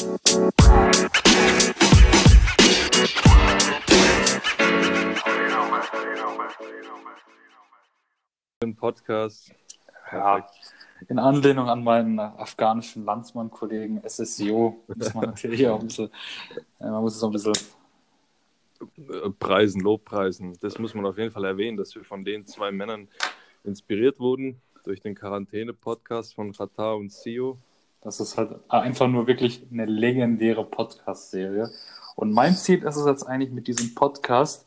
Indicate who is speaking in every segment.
Speaker 1: Ein Podcast.
Speaker 2: Ja, in Anlehnung an meinen afghanischen Landsmann-Kollegen SSIO muss man natürlich auch ein bisschen, ja, man muss es ein bisschen
Speaker 1: Äh, Preisen, Lobpreisen. Das muss man auf jeden Fall erwähnen, dass wir von den zwei Männern inspiriert wurden durch den Quarantäne-Podcast von Qatar und Sio.
Speaker 2: Das ist halt einfach nur wirklich eine legendäre Podcast-Serie. Und mein Ziel ist es jetzt eigentlich mit diesem Podcast,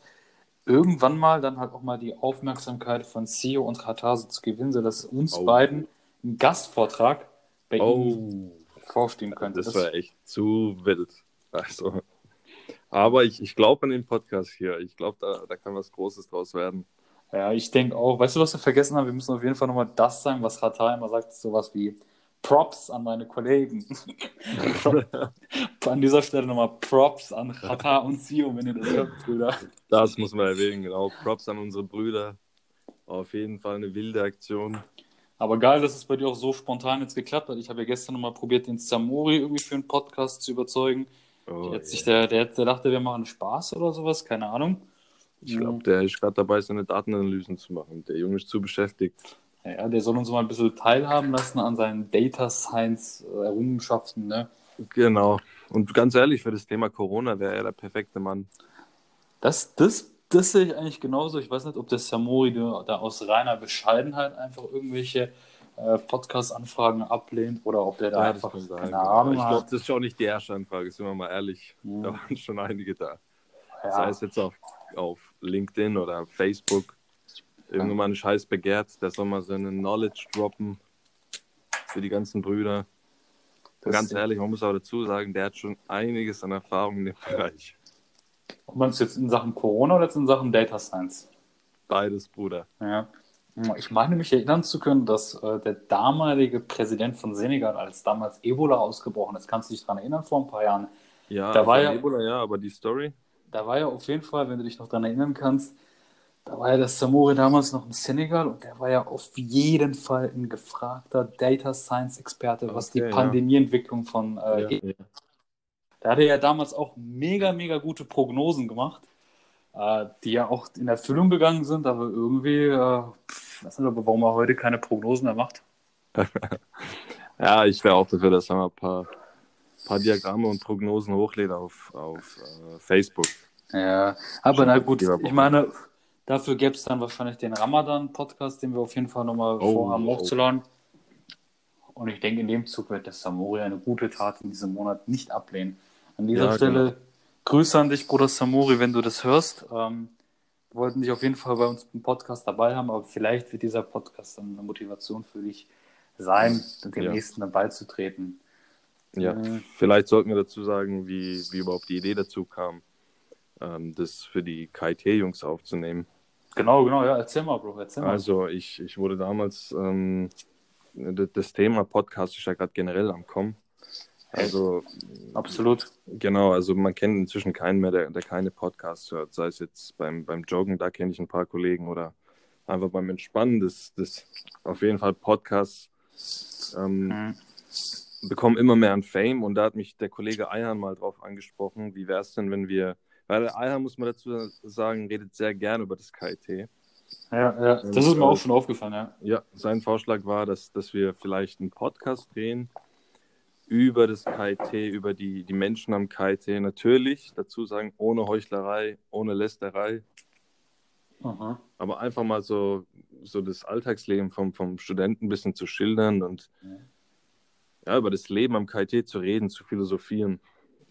Speaker 2: irgendwann mal dann halt auch mal die Aufmerksamkeit von CEO und Katar so zu gewinnen, sodass uns
Speaker 1: Oh.
Speaker 2: beiden einen Gastvortrag bei Ihnen
Speaker 1: Oh,
Speaker 2: vorstehen könnte.
Speaker 1: das war echt zu wild. Also, aber ich, ich glaube an den Podcast hier. Ich glaube, da, da kann was Großes draus werden.
Speaker 2: Ja, ich denke auch. Weißt du, was wir vergessen haben? Wir müssen auf jeden Fall nochmal das sagen, was Katar immer sagt, sowas wie Props an meine Kollegen. an dieser Stelle nochmal Props an Katar und CEO, wenn ihr das hört, Brüder.
Speaker 1: Das muss man erwähnen, genau. Props an unsere Brüder. Auf jeden Fall eine wilde Aktion.
Speaker 2: Aber geil, dass es bei dir auch so spontan jetzt geklappt hat. Ich habe ja gestern nochmal probiert, den Samori irgendwie für einen Podcast zu überzeugen.
Speaker 1: Oh,
Speaker 2: sich
Speaker 1: yeah.
Speaker 2: der, der, der dachte, wir machen Spaß oder sowas, keine Ahnung.
Speaker 1: Ich glaube, der ist gerade dabei, seine Datenanalysen zu machen. Der Junge ist zu beschäftigt.
Speaker 2: Ja, der soll uns mal ein bisschen teilhaben lassen an seinen Data Science äh, Errungenschaften, ne?
Speaker 1: Genau. Und ganz ehrlich, für das Thema Corona wäre er der perfekte Mann.
Speaker 2: Das, das, das sehe ich eigentlich genauso. Ich weiß nicht, ob der Samori da aus reiner Bescheidenheit einfach irgendwelche äh, Podcast-Anfragen ablehnt oder ob der da
Speaker 1: Ja,
Speaker 2: einfach
Speaker 1: sein,
Speaker 2: keine. Ahnung
Speaker 1: Ich glaube, das ist auch nicht die erste Anfrage, sind wir mal ehrlich.
Speaker 2: Mhm.
Speaker 1: Da waren schon einige da. Sei
Speaker 2: Ja,
Speaker 1: es jetzt auf, auf LinkedIn oder Facebook. Irgendwann ist heiß begehrt, der soll mal seine Knowledge droppen für die ganzen Brüder.
Speaker 2: Das-
Speaker 1: ganz ehrlich, man muss auch dazu sagen, der hat schon einiges an Erfahrung in dem Bereich.
Speaker 2: ob man es jetzt in Sachen Corona oder jetzt in Sachen Data Science?
Speaker 1: Beides, Bruder.
Speaker 2: Ja. Ich meine mich erinnern zu können, dass äh, der damalige Präsident von Senegal, als damals Ebola ausgebrochen ist, kannst du dich daran erinnern, vor ein paar Jahren,
Speaker 1: Ja,
Speaker 2: Da war ja-
Speaker 1: Ebola, ja, aber die Story.
Speaker 2: da war ja auf jeden Fall, wenn du dich noch daran erinnern kannst, da war ja der Samori damals noch in Senegal und der war ja auf jeden Fall ein gefragter Data Science Experte, was die
Speaker 1: Okay, ja.
Speaker 2: Pandemieentwicklung von äh,
Speaker 1: Ja, ja.
Speaker 2: Da hat er ja damals auch mega, mega gute Prognosen gemacht, äh, die ja auch in Erfüllung gegangen sind, aber irgendwie, äh, pff, weiß nicht, aber warum er heute keine Prognosen mehr macht.
Speaker 1: Ja, ich wäre auch dafür, dass er mal ein paar, paar Diagramme und Prognosen hochlädt auf, auf äh, Facebook.
Speaker 2: Ja, aber
Speaker 1: Schon
Speaker 2: na gut, ich meine, dafür gäbe es dann wahrscheinlich den Ramadan-Podcast, den wir auf jeden Fall nochmal
Speaker 1: Oh,
Speaker 2: vorhaben
Speaker 1: oh.
Speaker 2: hochzuladen. Und ich denke, in dem Zug wird der Samori eine gute Tat in diesem Monat nicht ablehnen. An dieser
Speaker 1: Ja,
Speaker 2: Stelle
Speaker 1: genau.
Speaker 2: Grüße an dich, Bruder Samori, wenn du das hörst. Ähm, wir wollten dich auf jeden Fall bei uns im Podcast dabei haben, aber vielleicht wird dieser Podcast dann eine Motivation für dich sein, dem
Speaker 1: Ja.
Speaker 2: nächsten dann beizutreten.
Speaker 1: Ja,
Speaker 2: Mhm.
Speaker 1: vielleicht sollten wir dazu sagen, wie, wie überhaupt die Idee dazu kam, ähm, das für die KIT-Jungs aufzunehmen.
Speaker 2: Genau, genau, ja, erzähl mal, Bro, erzähl mal.
Speaker 1: Also ich, ich wurde damals, ähm, das Thema Podcast ist ja gerade generell am Kommen. Also
Speaker 2: Absolut.
Speaker 1: genau, also man kennt inzwischen keinen mehr, der, der keine Podcasts hört. Sei es jetzt beim, beim Joggen, da kenne ich ein paar Kollegen oder einfach beim Entspannen, das, das auf jeden Fall Podcasts ähm,
Speaker 2: Mhm.
Speaker 1: bekommen immer mehr an Fame und da hat mich der Kollege Eihan mal drauf angesprochen, wie wäre es denn, wenn wir, weil Eihan, muss man dazu sagen, redet sehr gern über das KIT.
Speaker 2: Ja, ja, das ist mir
Speaker 1: äh,
Speaker 2: auch schon aufgefallen, ja.
Speaker 1: Ja, sein Vorschlag war, dass, dass wir vielleicht einen Podcast drehen über das KIT, über die, die Menschen am KIT. Natürlich, dazu sagen, ohne Heuchlerei, ohne Lästerei,
Speaker 2: Mhm.
Speaker 1: aber einfach mal so, so das Alltagsleben vom, vom Studenten ein bisschen zu schildern und ja, über das Leben am KIT zu reden, zu philosophieren.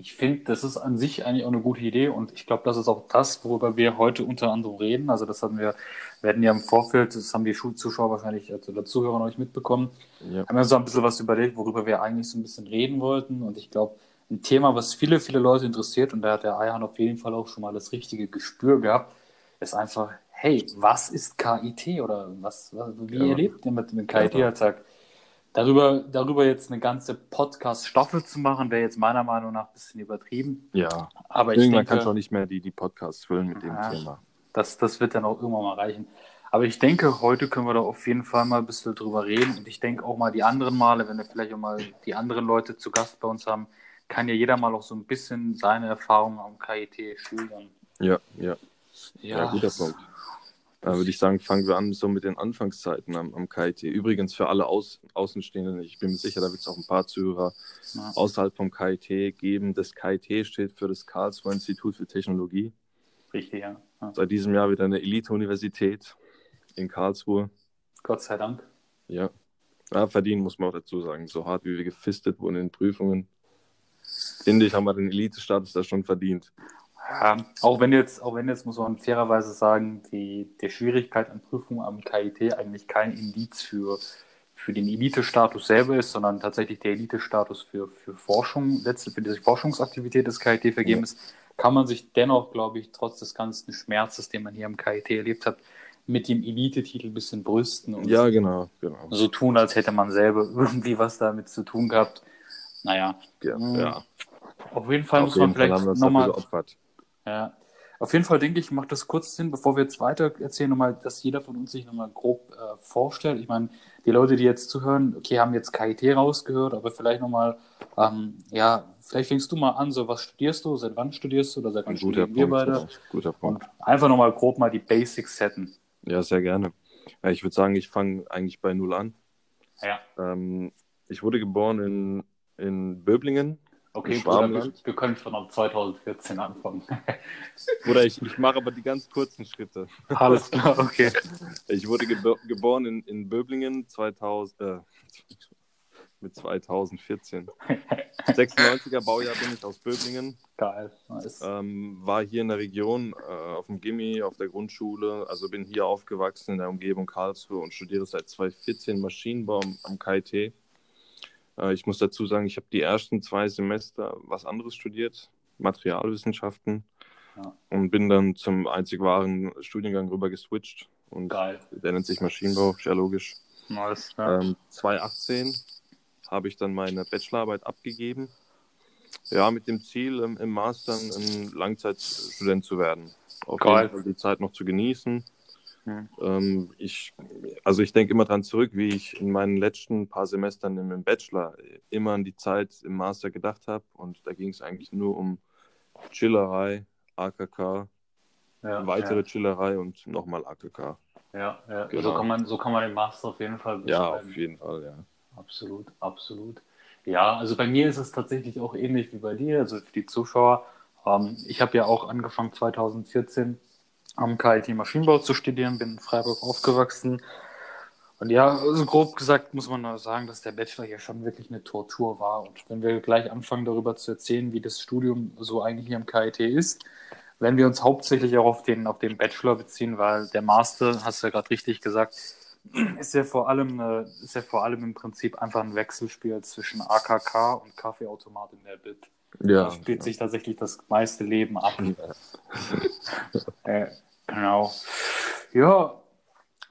Speaker 2: Ich finde, das ist an sich eigentlich auch eine gute Idee und ich glaube, das ist auch das, worüber wir heute unter anderem reden. Also das hatten wir, wir hatten ja im Vorfeld, das haben die Schulzuschauer wahrscheinlich, also der Zuhörer noch nicht mitbekommen,
Speaker 1: Ja.
Speaker 2: haben wir so ein bisschen was überlegt, worüber wir eigentlich so ein bisschen reden wollten und ich glaube, ein Thema, was viele, viele Leute interessiert und da hat der Eihan auf jeden Fall auch schon mal das richtige Gespür gehabt, ist einfach, hey, was ist KIT oder was, was wie
Speaker 1: Ja.
Speaker 2: erlebt ihr mit dem
Speaker 1: Ja.
Speaker 2: Darüber, darüber jetzt eine ganze Podcast-Staffel zu machen, wäre jetzt meiner Meinung nach ein bisschen übertrieben.
Speaker 1: Ja,
Speaker 2: Aber ich denke,
Speaker 1: kannst du auch nicht mehr die, die Podcasts füllen mit dem
Speaker 2: Ja.
Speaker 1: Thema.
Speaker 2: das, das wird dann auch irgendwann mal reichen. Aber ich denke, heute können wir da auf jeden Fall mal ein bisschen drüber reden. Und ich denke auch mal die anderen Male, wenn wir vielleicht auch mal die anderen Leute zu Gast bei uns haben, kann ja jeder mal auch so ein bisschen seine Erfahrungen am KIT schildern.
Speaker 1: Ja, ja. Ja, ja guter Punkt. Da würde ich sagen, fangen wir an so mit den Anfangszeiten am, am KIT. Übrigens für alle Aus, Außenstehenden, ich bin mir sicher, da wird es auch ein paar Zuhörer ja. außerhalb vom KIT geben. Das KIT steht für das Karlsruher Institut für Technologie.
Speaker 2: Richtig, ja. ja.
Speaker 1: Seit diesem Jahr wieder eine Elite-Universität in Karlsruhe.
Speaker 2: Gott sei Dank.
Speaker 1: Ja. ja. Verdienen muss man auch dazu sagen. So hart wie wir gefistet wurden in Prüfungen, finde ich, haben wir den Elite-Status da schon verdient.
Speaker 2: Ja, auch wenn jetzt, auch wenn jetzt muss man fairerweise sagen, die, die Schwierigkeit an Prüfungen am KIT eigentlich kein Indiz für, für den Elite-Status selber ist, sondern tatsächlich der Elite-Status für, für Forschung, letztlich für die Forschungsaktivität des KIT vergeben ja. ist, kann man sich dennoch, glaube ich, trotz des ganzen Schmerzes, den man hier am KIT erlebt hat, mit dem Elite-Titel ein bisschen brüsten und
Speaker 1: ja, genau, genau.
Speaker 2: so tun, als hätte man selber irgendwie was damit zu tun gehabt. Naja.
Speaker 1: Ja, ja.
Speaker 2: Auf jeden Fall auf muss man vielleicht nochmal. Ja. Auf jeden Fall denke ich, macht das kurz Sinn, bevor wir jetzt weiter erzählen, nochmal, dass jeder von uns sich nochmal grob äh, vorstellt. Ich meine, die Leute, die jetzt zuhören, okay, haben jetzt KIT rausgehört, aber vielleicht nochmal, ähm, ja, vielleicht fängst du mal an, so was studierst du, seit wann studierst du oder seit wann studieren wir beide?
Speaker 1: Guter Punkt.
Speaker 2: Und einfach nochmal grob mal die Basics setten.
Speaker 1: Ja, sehr gerne. Ja, ich würde sagen, ich fange eigentlich bei Null an.
Speaker 2: Ja.
Speaker 1: Ähm, ich wurde geboren in, in Böblingen,
Speaker 2: Okay, Bruder, wir, wir, können schon ab 2014 anfangen.
Speaker 1: Bruder, ich, ich mache aber die ganz kurzen Schritte.
Speaker 2: Alles klar, okay.
Speaker 1: Ich wurde gebo geboren in, in Böblingen 2000, äh, mit 2014. 96er Baujahr bin ich aus Böblingen.
Speaker 2: Geil, nice.
Speaker 1: Ähm, war hier in der Region äh, auf dem Gimmi, auf der Grundschule, also bin hier aufgewachsen in der Umgebung Karlsruhe und studiere seit 2014 Maschinenbau am KIT. Äh, ich muss dazu sagen, ich habe die ersten zwei Semester was anderes studiert, Materialwissenschaften. Ja. Und bin dann zum einzig wahren Studiengang rüber geswitcht. Und
Speaker 2: Geil.
Speaker 1: Der nennt sich Maschinenbau, sehr logisch.
Speaker 2: Nice, ja.
Speaker 1: ähm, 2018 habe ich dann meine Bachelorarbeit abgegeben. Ja, mit dem Ziel, im, im Master ein Langzeitstudent zu werden. Auf Geil. jeden Fall die Zeit noch zu genießen hm. Ähm, ich, also ich denke immer daran zurück, wie ich in meinen letzten paar Semestern im Bachelor immer an die Zeit im Master gedacht habe. Und da ging es eigentlich nur um Chillerei, AKK, ja, weitere ja. Chillerei und nochmal AKK.
Speaker 2: Ja, ja. Genau. So, kann man, so kann man den Master auf jeden Fall
Speaker 1: beschreiben. Ja, auf jeden Fall, ja.
Speaker 2: Absolut, absolut. Ja, also bei mir ist es tatsächlich auch ähnlich wie bei dir, also für die Zuschauer. Ähm, ich habe ja auch angefangen 2014 am KIT Maschinenbau zu studieren, bin in Freiburg aufgewachsen. Und ja, also grob gesagt muss man sagen, dass der Bachelor hier schon wirklich eine Tortur war. Und wenn wir gleich anfangen, darüber zu erzählen, wie das Studium so eigentlich hier am KIT ist, wenn wir uns hauptsächlich auch auf den, auf den Bachelor beziehen, weil der Master, hast du ja gerade richtig gesagt, ist ja vor allem ist ja vor allem im Prinzip einfach ein Wechselspiel zwischen AKK und Kaffeeautomat in der Bit. Ja. Da spielt sich tatsächlich das meiste Leben ab. äh, genau. Ja,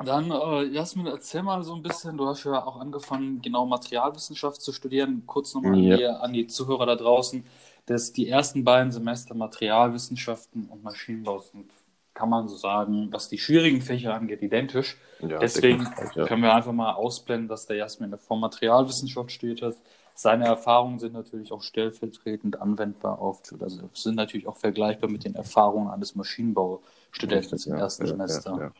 Speaker 2: dann, äh, Jasmin, erzähl mal so ein bisschen. Du hast ja auch angefangen, genau Materialwissenschaft zu studieren. Kurz nochmal ja. an, die Zuhörer da draußen. dass die ersten beiden Semester Materialwissenschaften und Maschinenbau sind, kann man so sagen, was die schwierigen Fächer angeht, identisch. Ja, Deswegen ja. können wir einfach mal ausblenden, dass der Jasmin vor Materialwissenschaft studiert hat. Seine Erfahrungen sind natürlich auch stellvertretend anwendbar auf, also sind natürlich auch vergleichbar mit den Erfahrungen eines Maschinenbaustudenten im ersten ja, Semester.
Speaker 1: Ja,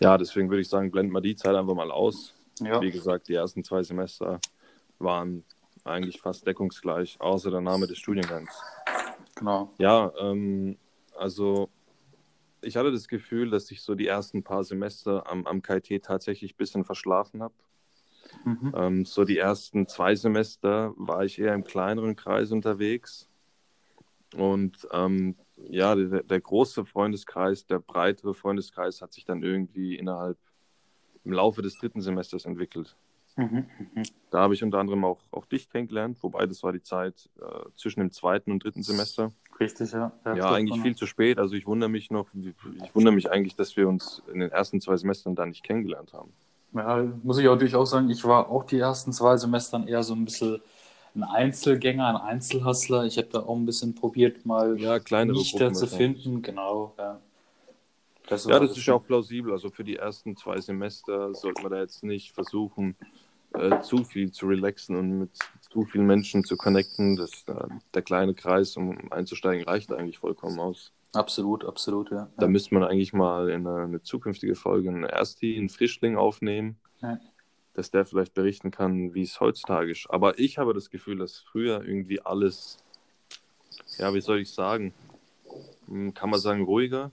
Speaker 1: ja, deswegen würde ich sagen, blenden wir die Zeit einfach mal aus. Wie gesagt, die ersten zwei Semester waren eigentlich fast deckungsgleich, außer der Name des Studiengangs.
Speaker 2: Genau.
Speaker 1: Ja, ähm, also ich hatte das Gefühl, dass ich so die ersten paar Semester am, am KIT tatsächlich ein bisschen verschlafen habe. Mhm. Ähm, so die ersten zwei Semester war ich eher im kleineren Kreis unterwegs. Und ähm, ja, der, der, große Freundeskreis, der breitere Freundeskreis hat sich dann irgendwie innerhalb im Laufe des dritten Semesters entwickelt. Mhm, mhm. Da habe ich unter anderem auch, auch dich kennengelernt, wobei das war die Zeit äh, zwischen dem zweiten und dritten Semester.
Speaker 2: Richtig, ja.
Speaker 1: Ja, ja eigentlich viel zu spät. Also ich wundere mich noch, ich wundere mich eigentlich, dass wir uns in den ersten zwei Semestern da nicht kennengelernt haben.
Speaker 2: Ja, muss ich auch durchaus sagen, ich war auch die ersten zwei Semestern eher so ein bisschen ein Einzelgänger, ein Einzelhustler. Ich habe da auch ein bisschen probiert, mal
Speaker 1: ja, kleinere
Speaker 2: Lichter zu finden. Genau,
Speaker 1: ja. Das ja, das ist ja auch plausibel. Also für die ersten zwei Semester sollte man da jetzt nicht versuchen, äh, zu viel zu relaxen und mit zu vielen Menschen zu connecten. Das, äh, der kleine Kreis, um einzusteigen, reicht eigentlich vollkommen aus.
Speaker 2: Absolut, absolut, ja.
Speaker 1: Da müsste man eigentlich mal in eine, eine zukünftige Folge einen Ersti, einen Frischling aufnehmen,
Speaker 2: Ja.
Speaker 1: dass der vielleicht berichten kann, wie es heutzutage ist. Aber ich habe das Gefühl, dass früher irgendwie alles, ja, wie soll ich sagen, Hm, kann man sagen, ruhiger.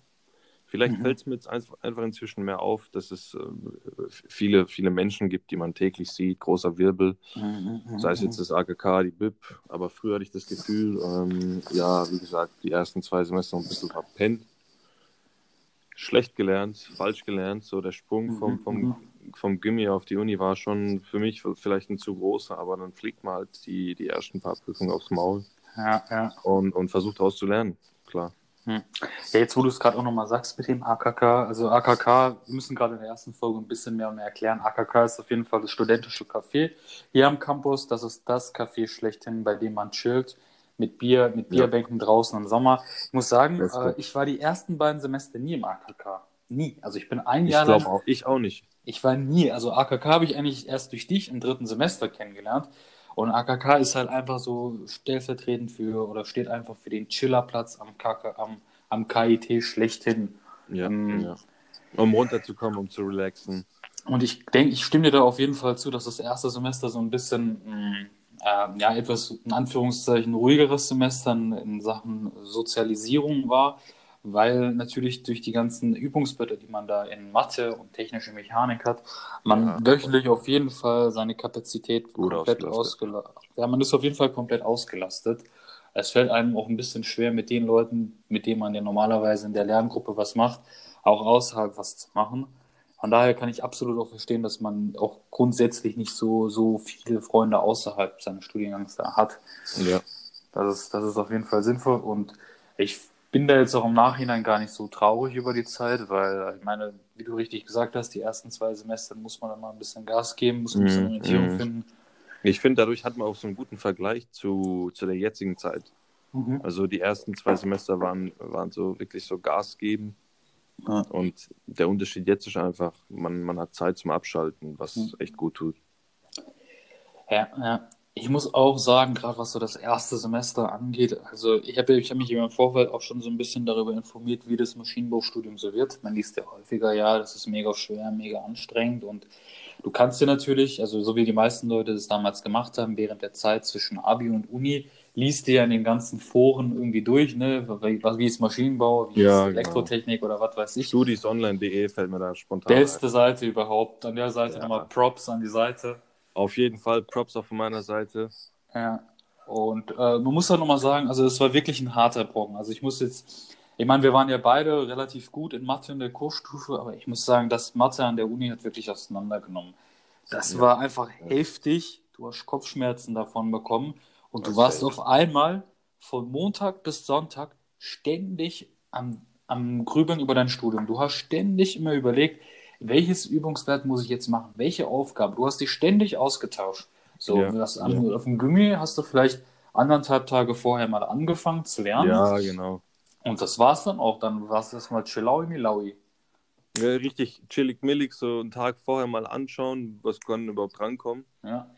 Speaker 1: Vielleicht
Speaker 2: Mhm.
Speaker 1: fällt es mir jetzt einf- einfach inzwischen mehr auf, dass es äh, viele, viele Menschen gibt, die man täglich sieht, großer Wirbel,
Speaker 2: Mhm, mhm,
Speaker 1: sei es
Speaker 2: mhm.
Speaker 1: jetzt das AKK, die BIP, aber früher hatte ich das Gefühl, ähm, ja, wie gesagt, die ersten zwei Semester ein bisschen verpennt, schlecht gelernt, falsch gelernt, so der Sprung vom,
Speaker 2: Mhm,
Speaker 1: vom, vom Gimmi auf die Uni war schon für mich vielleicht ein zu großer, aber dann fliegt man halt die, die ersten paar Prüfungen aufs Maul
Speaker 2: Ja, ja.
Speaker 1: und, und versucht daraus zu klar.
Speaker 2: Ja, jetzt wo du es gerade auch nochmal sagst mit dem AKK, also AKK, wir müssen gerade in der ersten Folge ein bisschen mehr und mehr erklären. AKK ist auf jeden Fall das studentische Café hier am Campus. Das ist das Café schlechthin, bei dem man chillt, mit Bier, mit
Speaker 1: Ja.
Speaker 2: Bierbänken draußen im Sommer. Ich muss sagen, äh, ich war die ersten beiden Semester nie im AKK. Nie. Also ich bin ein
Speaker 1: Ich
Speaker 2: Jahr lang
Speaker 1: glaube auch, ich auch nicht.
Speaker 2: ich war nie, also AKK habe ich eigentlich erst durch dich im dritten Semester kennengelernt. Und AKK ist halt einfach so stellvertretend für oder steht einfach für den Chillerplatz am, KK, am, am KIT schlechthin.
Speaker 1: Ja,
Speaker 2: Ähm,
Speaker 1: ja. Um runterzukommen, um zu relaxen.
Speaker 2: Und ich denke, ich stimme dir da auf jeden Fall zu, dass das erste Semester so ein bisschen, mh, äh, ja, etwas in Anführungszeichen ruhigeres Semester in, in Sachen Sozialisierung war, weil natürlich durch die ganzen Übungsblätter, die man da in Mathe und technische Mechanik hat, man
Speaker 1: Ja.
Speaker 2: wöchentlich auf jeden Fall seine Kapazität
Speaker 1: Gut
Speaker 2: komplett
Speaker 1: ausgelastet.
Speaker 2: ausgelastet. Ja, man ist auf jeden Fall komplett ausgelastet. Es fällt einem auch ein bisschen schwer, mit den Leuten, mit denen man ja normalerweise in der Lerngruppe was macht, auch außerhalb was zu machen. Von daher kann ich absolut auch verstehen, dass man auch grundsätzlich nicht so, so viele Freunde außerhalb seines Studiengangs da hat.
Speaker 1: Ja.
Speaker 2: Das ist, das ist auf jeden Fall sinnvoll und ich bin da jetzt auch im Nachhinein gar nicht so traurig über die Zeit, weil ich meine, wie du richtig gesagt hast, die ersten zwei Semester muss man dann mal ein bisschen Gas geben, muss ein bisschen
Speaker 1: Mhm,
Speaker 2: Orientierung
Speaker 1: mhm.
Speaker 2: finden.
Speaker 1: Ich finde, dadurch hat man auch so einen guten Vergleich zu, zu der jetzigen Zeit.
Speaker 2: Mhm.
Speaker 1: Also die ersten zwei Semester waren, waren so wirklich so Gas geben.
Speaker 2: Ja.
Speaker 1: Und der Unterschied jetzt ist einfach, man, man hat Zeit zum Abschalten, was
Speaker 2: Mhm.
Speaker 1: echt gut tut.
Speaker 2: Ja, ja. Ich muss auch sagen, gerade was so das erste Semester angeht, also ich habe ich hab mich im Vorfeld auch schon so ein bisschen darüber informiert, wie das Maschinenbaustudium so wird. Man liest ja häufiger, ja, das ist mega schwer, mega anstrengend und du kannst dir natürlich, also so wie die meisten Leute das damals gemacht haben, während der Zeit zwischen Abi und Uni, liest dir ja in den ganzen Foren irgendwie durch, ne, wie, wie ist Maschinenbau, wie
Speaker 1: Ja,
Speaker 2: ist
Speaker 1: genau.
Speaker 2: Elektrotechnik oder was weiß ich.
Speaker 1: Studiesonline.de fällt mir da spontan ein.
Speaker 2: Beste Seite überhaupt. An der Seite
Speaker 1: Ja.
Speaker 2: nochmal Props an die Seite.
Speaker 1: Auf jeden Fall Props auch von meiner Seite.
Speaker 2: Ja, und äh, man muss halt nochmal sagen, also es war wirklich ein harter Brocken. Also ich muss jetzt, ich meine, wir waren ja beide relativ gut in Mathe in der Kursstufe, aber ich muss sagen, das Mathe an der Uni hat wirklich auseinandergenommen. Das
Speaker 1: Ja.
Speaker 2: war einfach heftig. Du hast Kopfschmerzen davon bekommen und du
Speaker 1: Das
Speaker 2: warst
Speaker 1: ist
Speaker 2: auf einmal von Montag bis Sonntag ständig am, am Grübeln über dein Studium. Du hast ständig immer überlegt, welches Übungsblatt muss ich jetzt machen, welche Aufgabe. Du hast dich ständig ausgetauscht. So,
Speaker 1: Ja,
Speaker 2: das,
Speaker 1: ja.
Speaker 2: auf dem Gummi hast du vielleicht anderthalb Tage vorher mal angefangen zu lernen.
Speaker 1: Ja, genau.
Speaker 2: Und das war's dann auch. Dann war es erstmal Chillaui Milaui.
Speaker 1: Ja, richtig chillig millig, so einen Tag vorher mal anschauen, was kann überhaupt rankommen.
Speaker 2: Ja.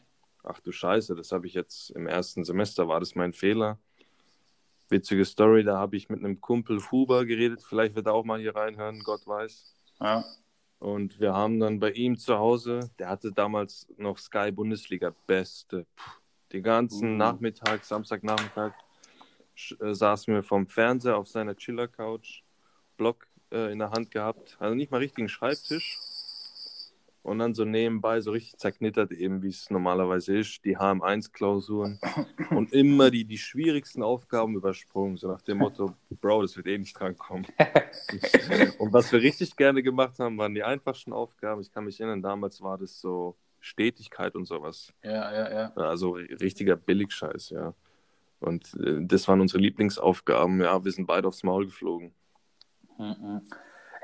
Speaker 1: Ach du Scheiße, das habe ich jetzt im ersten Semester, war das mein Fehler. Witzige Story, da habe ich mit einem Kumpel Huber geredet, vielleicht wird er auch mal hier reinhören, Gott weiß.
Speaker 2: ja.
Speaker 1: Und wir haben dann bei ihm zu Hause, der hatte damals noch Sky Bundesliga, beste. Den ganzen
Speaker 2: Uh.
Speaker 1: Nachmittag, Samstagnachmittag, äh, saßen wir vom Fernseher auf seiner Chiller-Couch, Block äh, in der Hand gehabt, also nicht mal richtigen Schreibtisch. Und dann so nebenbei so richtig zerknittert eben, wie es normalerweise ist, die HM1-Klausuren und immer die, die schwierigsten Aufgaben übersprungen, so nach dem Motto, Bro, das wird eh nicht drankommen. und was wir richtig gerne gemacht haben, waren die einfachsten Aufgaben. Ich kann mich erinnern, damals war das so Stetigkeit und sowas.
Speaker 2: Ja, ja, ja.
Speaker 1: Also richtiger Billigscheiß, ja. Und äh, das waren unsere Lieblingsaufgaben. Ja, wir sind beide aufs Maul geflogen.
Speaker 2: Mhm.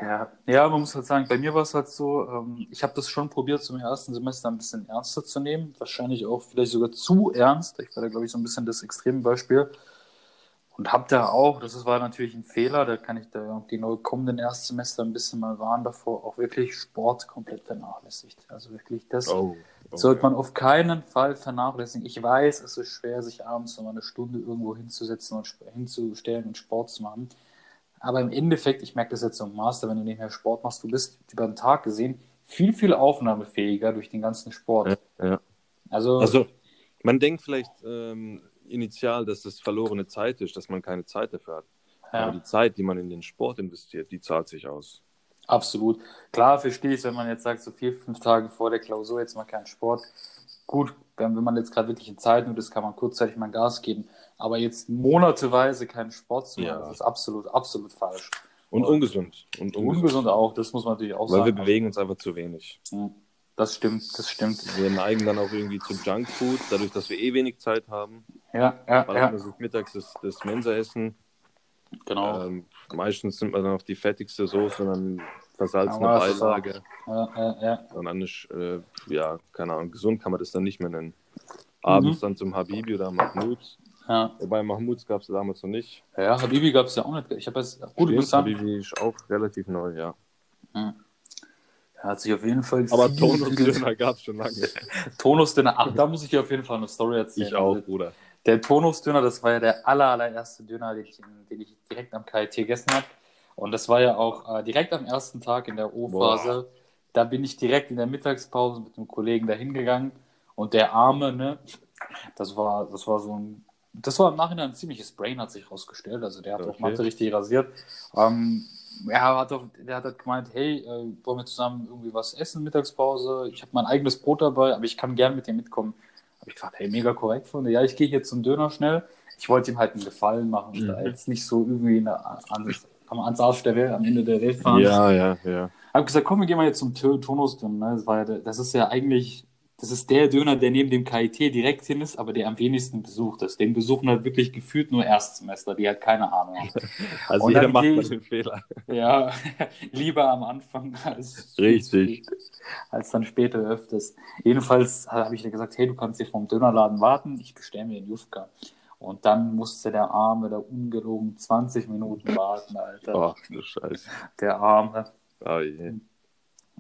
Speaker 2: Ja, ja, man muss halt sagen, bei mir war es halt so, ähm, ich habe das schon probiert, zum ersten Semester ein bisschen ernster zu nehmen. Wahrscheinlich auch vielleicht sogar zu ernst. Ich war da, glaube ich, so ein bisschen das extreme Beispiel. Und habe da auch, das war natürlich ein Fehler, da kann ich da die neu kommenden Erstsemester ein bisschen mal warnen davor, auch wirklich Sport komplett vernachlässigt. Also wirklich das
Speaker 1: Oh, oh,
Speaker 2: sollte man auf keinen Fall vernachlässigen. Ich weiß, es ist schwer, sich abends noch mal eine Stunde irgendwo hinzusetzen und hinzustellen und Sport zu machen. Aber im Endeffekt, ich merke das jetzt im Master, wenn du nicht mehr Sport machst, du bist über den Tag gesehen viel, viel aufnahmefähiger durch den ganzen Sport.
Speaker 1: Ja, ja.
Speaker 2: Also,
Speaker 1: Also, man denkt vielleicht ähm, initial, dass das verlorene Zeit ist, dass man keine Zeit dafür hat.
Speaker 2: ja.
Speaker 1: Aber die Zeit, die man in den Sport investiert, die zahlt sich aus.
Speaker 2: Absolut. Klar verstehe ich, wenn man jetzt sagt, so vier, fünf Tage vor der Klausur jetzt mal keinen Sport. Gut, wenn, wenn man jetzt gerade wirklich in Zeit nur ist, kann man kurzzeitig mal Gas geben. Aber jetzt monateweise keinen Sport zu machen,
Speaker 1: Ja.
Speaker 2: das ist absolut, absolut falsch.
Speaker 1: Und
Speaker 2: Und-
Speaker 1: ungesund. Und ungesund.
Speaker 2: Ungesund auch, das muss man natürlich auch
Speaker 1: Weil wir
Speaker 2: sagen.
Speaker 1: bewegen uns einfach zu wenig.
Speaker 2: Ja, Das stimmt, das stimmt.
Speaker 1: Wir neigen dann auch irgendwie zum Junkfood, dadurch, dass wir eh wenig Zeit haben.
Speaker 2: Ja, ja,
Speaker 1: Ballert
Speaker 2: ja,
Speaker 1: sich mittags das, das Mensa-Essen.
Speaker 2: genau.
Speaker 1: Ähm, meistens nimmt man dann auf die fettigste Soße und dann versalzene
Speaker 2: Ja, ist
Speaker 1: Beilage.
Speaker 2: Ja, ja, ja.
Speaker 1: Und dann ist, äh, ja, keine Ahnung, gesund kann man das dann nicht mehr nennen. Abends
Speaker 2: Mhm.
Speaker 1: dann zum Habibi oder Mahmoud.
Speaker 2: Ja,
Speaker 1: Wobei Mahmouds gab es damals noch nicht.
Speaker 2: ja Habibi gab es ja auch nicht. Ich habe jetzt, gut, sagen,
Speaker 1: Habibi ist auch relativ neu, ja.
Speaker 2: er hat sich auf jeden Fall
Speaker 1: Aber Tonus-Döner gab es schon lange.
Speaker 2: Tonusdöner, ach, da muss ich dir auf jeden Fall eine Story erzählen.
Speaker 1: Ich auch, Bruder.
Speaker 2: Der Tonusdöner, das war ja der aller, allererste Döner, den ich, den ich direkt am KIT gegessen habe. Und das war ja auch äh, direkt am ersten Tag in der O-Phase. Da bin ich direkt in der Mittagspause mit einem Kollegen da hingegangen. Und der Arme, ne, das war, das war so ein, das war im Nachhinein ein ziemliches Brain, hat sich rausgestellt. Also der hat auch
Speaker 1: Okay.
Speaker 2: Mathe richtig rasiert. Ähm, er hat auch, der hat halt gemeint, hey, äh, wollen wir zusammen irgendwie was essen, Mittagspause? Ich habe mein eigenes Brot dabei, aber ich kann gern mit dir mitkommen. Habe ich gesagt, hey, mega korrekt von dir. Ja, ich gehe hier zum Döner schnell. Ich wollte ihm halt einen Gefallen machen
Speaker 1: Mhm.
Speaker 2: jetzt nicht so irgendwie in der, an, am, ans Arsch der Welt, am Ende der Welt fahren.
Speaker 1: Ja, ja, ja.
Speaker 2: Habe gesagt, komm, wir gehen mal jetzt zum Tö- Tonusdöner. Ne? Das, ja, das ist ja eigentlich, das ist der Döner, der neben dem KIT direkt hin ist, aber der am wenigsten besucht ist. Den besuchen halt wirklich gefühlt nur Erstsemester, die halt keine Ahnung haben.
Speaker 1: Also
Speaker 2: Und
Speaker 1: jeder macht mal
Speaker 2: ich-
Speaker 1: den Fehler.
Speaker 2: Ja, lieber am Anfang als,
Speaker 1: Richtig.
Speaker 2: als dann später öfters. Jedenfalls habe ich dir gesagt, hey, du kannst hier vom Dönerladen warten, ich bestelle mir einen Jufka. Und dann musste der Arme da ungelogen 20 Minuten warten, Alter.
Speaker 1: Ach du Scheiße.
Speaker 2: Der Arme.
Speaker 1: Oh je.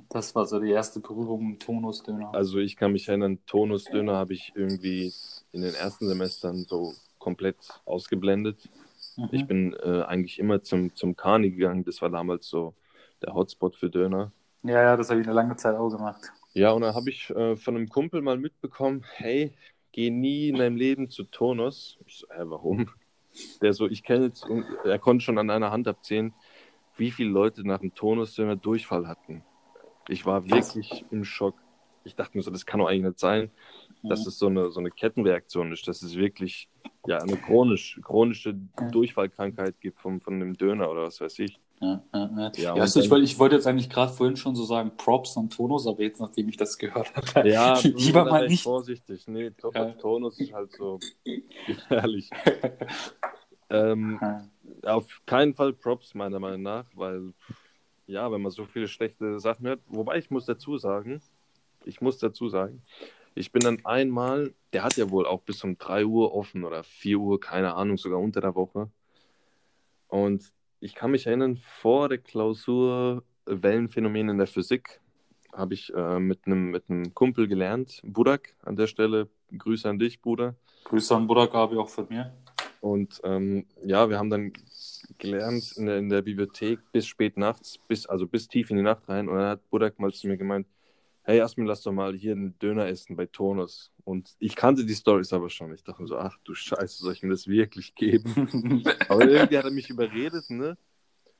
Speaker 2: Das war so die erste Berührung mit Tonusdöner.
Speaker 1: Also ich kann mich erinnern, Tonusdöner habe ich irgendwie in den ersten Semestern so komplett ausgeblendet.
Speaker 2: Mhm.
Speaker 1: Ich bin äh, eigentlich immer zum, zum Kani gegangen. Das war damals so der Hotspot für Döner.
Speaker 2: Ja, ja, das habe ich eine lange Zeit auch gemacht.
Speaker 1: Ja, und dann habe ich äh, von einem Kumpel mal mitbekommen, hey, geh nie in deinem Leben zu Tonus. Ich so, hä, warum? Der so, ich kenne jetzt, er konnte schon an einer Hand abzählen, wie viele Leute nach dem Tonus-Döner Durchfall hatten. Ich war wirklich im Schock. Ich dachte mir so, das kann doch eigentlich nicht sein, dass
Speaker 2: Mhm.
Speaker 1: es so eine, so eine Kettenreaktion ist, dass es wirklich ja, eine chronisch, chronische Durchfallkrankheit gibt vom, von dem Döner oder was weiß ich.
Speaker 2: Ja, ja, ja.
Speaker 1: Ja,
Speaker 2: weißt du, ich wollte ich wollte jetzt eigentlich gerade vorhin schon so sagen, Props an Tonus, aber jetzt, nachdem ich das gehört habe,
Speaker 1: Ja,
Speaker 2: lieber mal nicht.
Speaker 1: vorsichtig. Nee, Top
Speaker 2: Ja.
Speaker 1: Tonus ist halt so gefährlich. ähm, auf keinen Fall Props, meiner Meinung nach, weil, ja, wenn man so viele schlechte Sachen hört, wobei ich muss dazu sagen, ich muss dazu sagen, ich bin dann einmal, der hat ja wohl auch bis um 3 Uhr offen oder 4 Uhr, keine Ahnung, sogar unter der Woche. Und ich kann mich erinnern, vor der Klausur Wellenphänomen in der Physik habe ich äh, mit einem mit einem Kumpel gelernt, Budak, an der Stelle Grüße an dich, Bruder.
Speaker 2: Grüße an Burak Abi auch von mir.
Speaker 1: Und ähm, ja, wir haben dann gelernt in der, in der Bibliothek bis spät nachts, bis, also bis tief in die Nacht rein. Und dann hat Budak mal zu mir gemeint, hey Asmin, lass doch mal hier einen Döner essen bei Tonus. Und ich kannte die Stories aber schon. Ich dachte mir so, ach du Scheiße, soll ich mir das wirklich geben? aber irgendwie hat er mich überredet, ne?